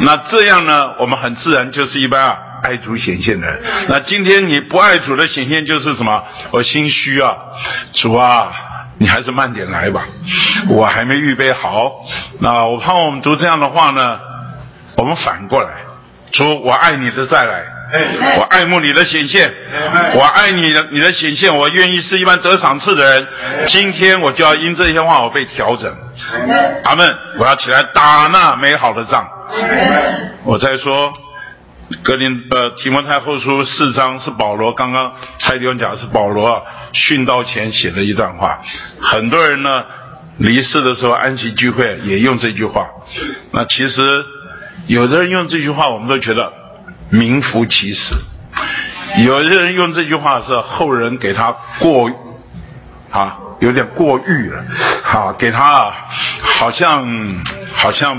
那这样呢？我们很自然就是一般啊爱主显现的人。那今天你不爱主的显现就是什么？我心虚啊，主啊，你还是慢点来吧，我还没预备好。那我盼望我们读这样的话呢，我们反过来，说，我爱你的再来。我爱慕你的显现，我爱你的你的显现，我愿意是一般得赏赐的人。今天我就要因这些话，我被调整。阿门！我要起来打那美好的仗。我在说格林呃提摩太后书四章是保罗刚刚蔡弟兄讲是保罗殉道前写的一段话。很多人呢离世的时候安息聚会也用这句话。那其实有的人用这句话，我们都觉得。名副其实。有的人用这句话是后人给他过啊，有点过誉了，啊，给他好像好像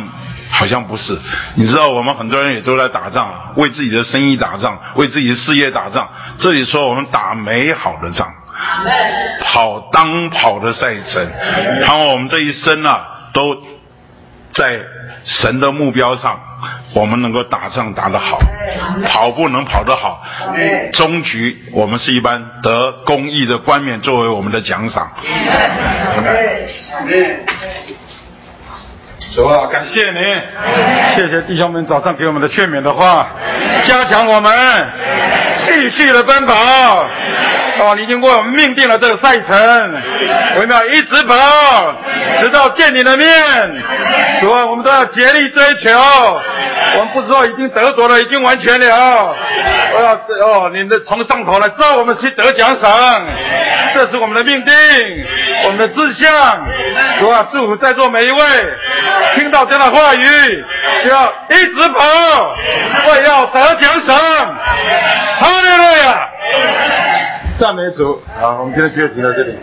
好像不是。你知道，我们很多人也都在打仗，为自己的生意打仗，为自己的事业打仗。这里说我们打美好的仗，跑当跑的赛程，然后我们这一生啊，都在神的目标上。我们能够打仗打得好，跑步能跑得好，终局我们是一般得公益的冠冕作为我们的奖赏。主啊，感谢您，谢谢弟兄们早上给我们的劝勉的话，加强我们。继续的奔跑。哦，你已经为我们命定了这个赛程，我们要一直跑，直到见你的面。主啊，我们都要竭力追求。我们不知道已经得着了，已经完全了。我要哦，你的从上头来召我们去得奖赏，这是我们的命定，我们的志向。主啊，祝福在座每一位，听到这样的话语，就要一直跑，为要得奖赏。哈利路亚，赞美主。好，我们今天就停到这里。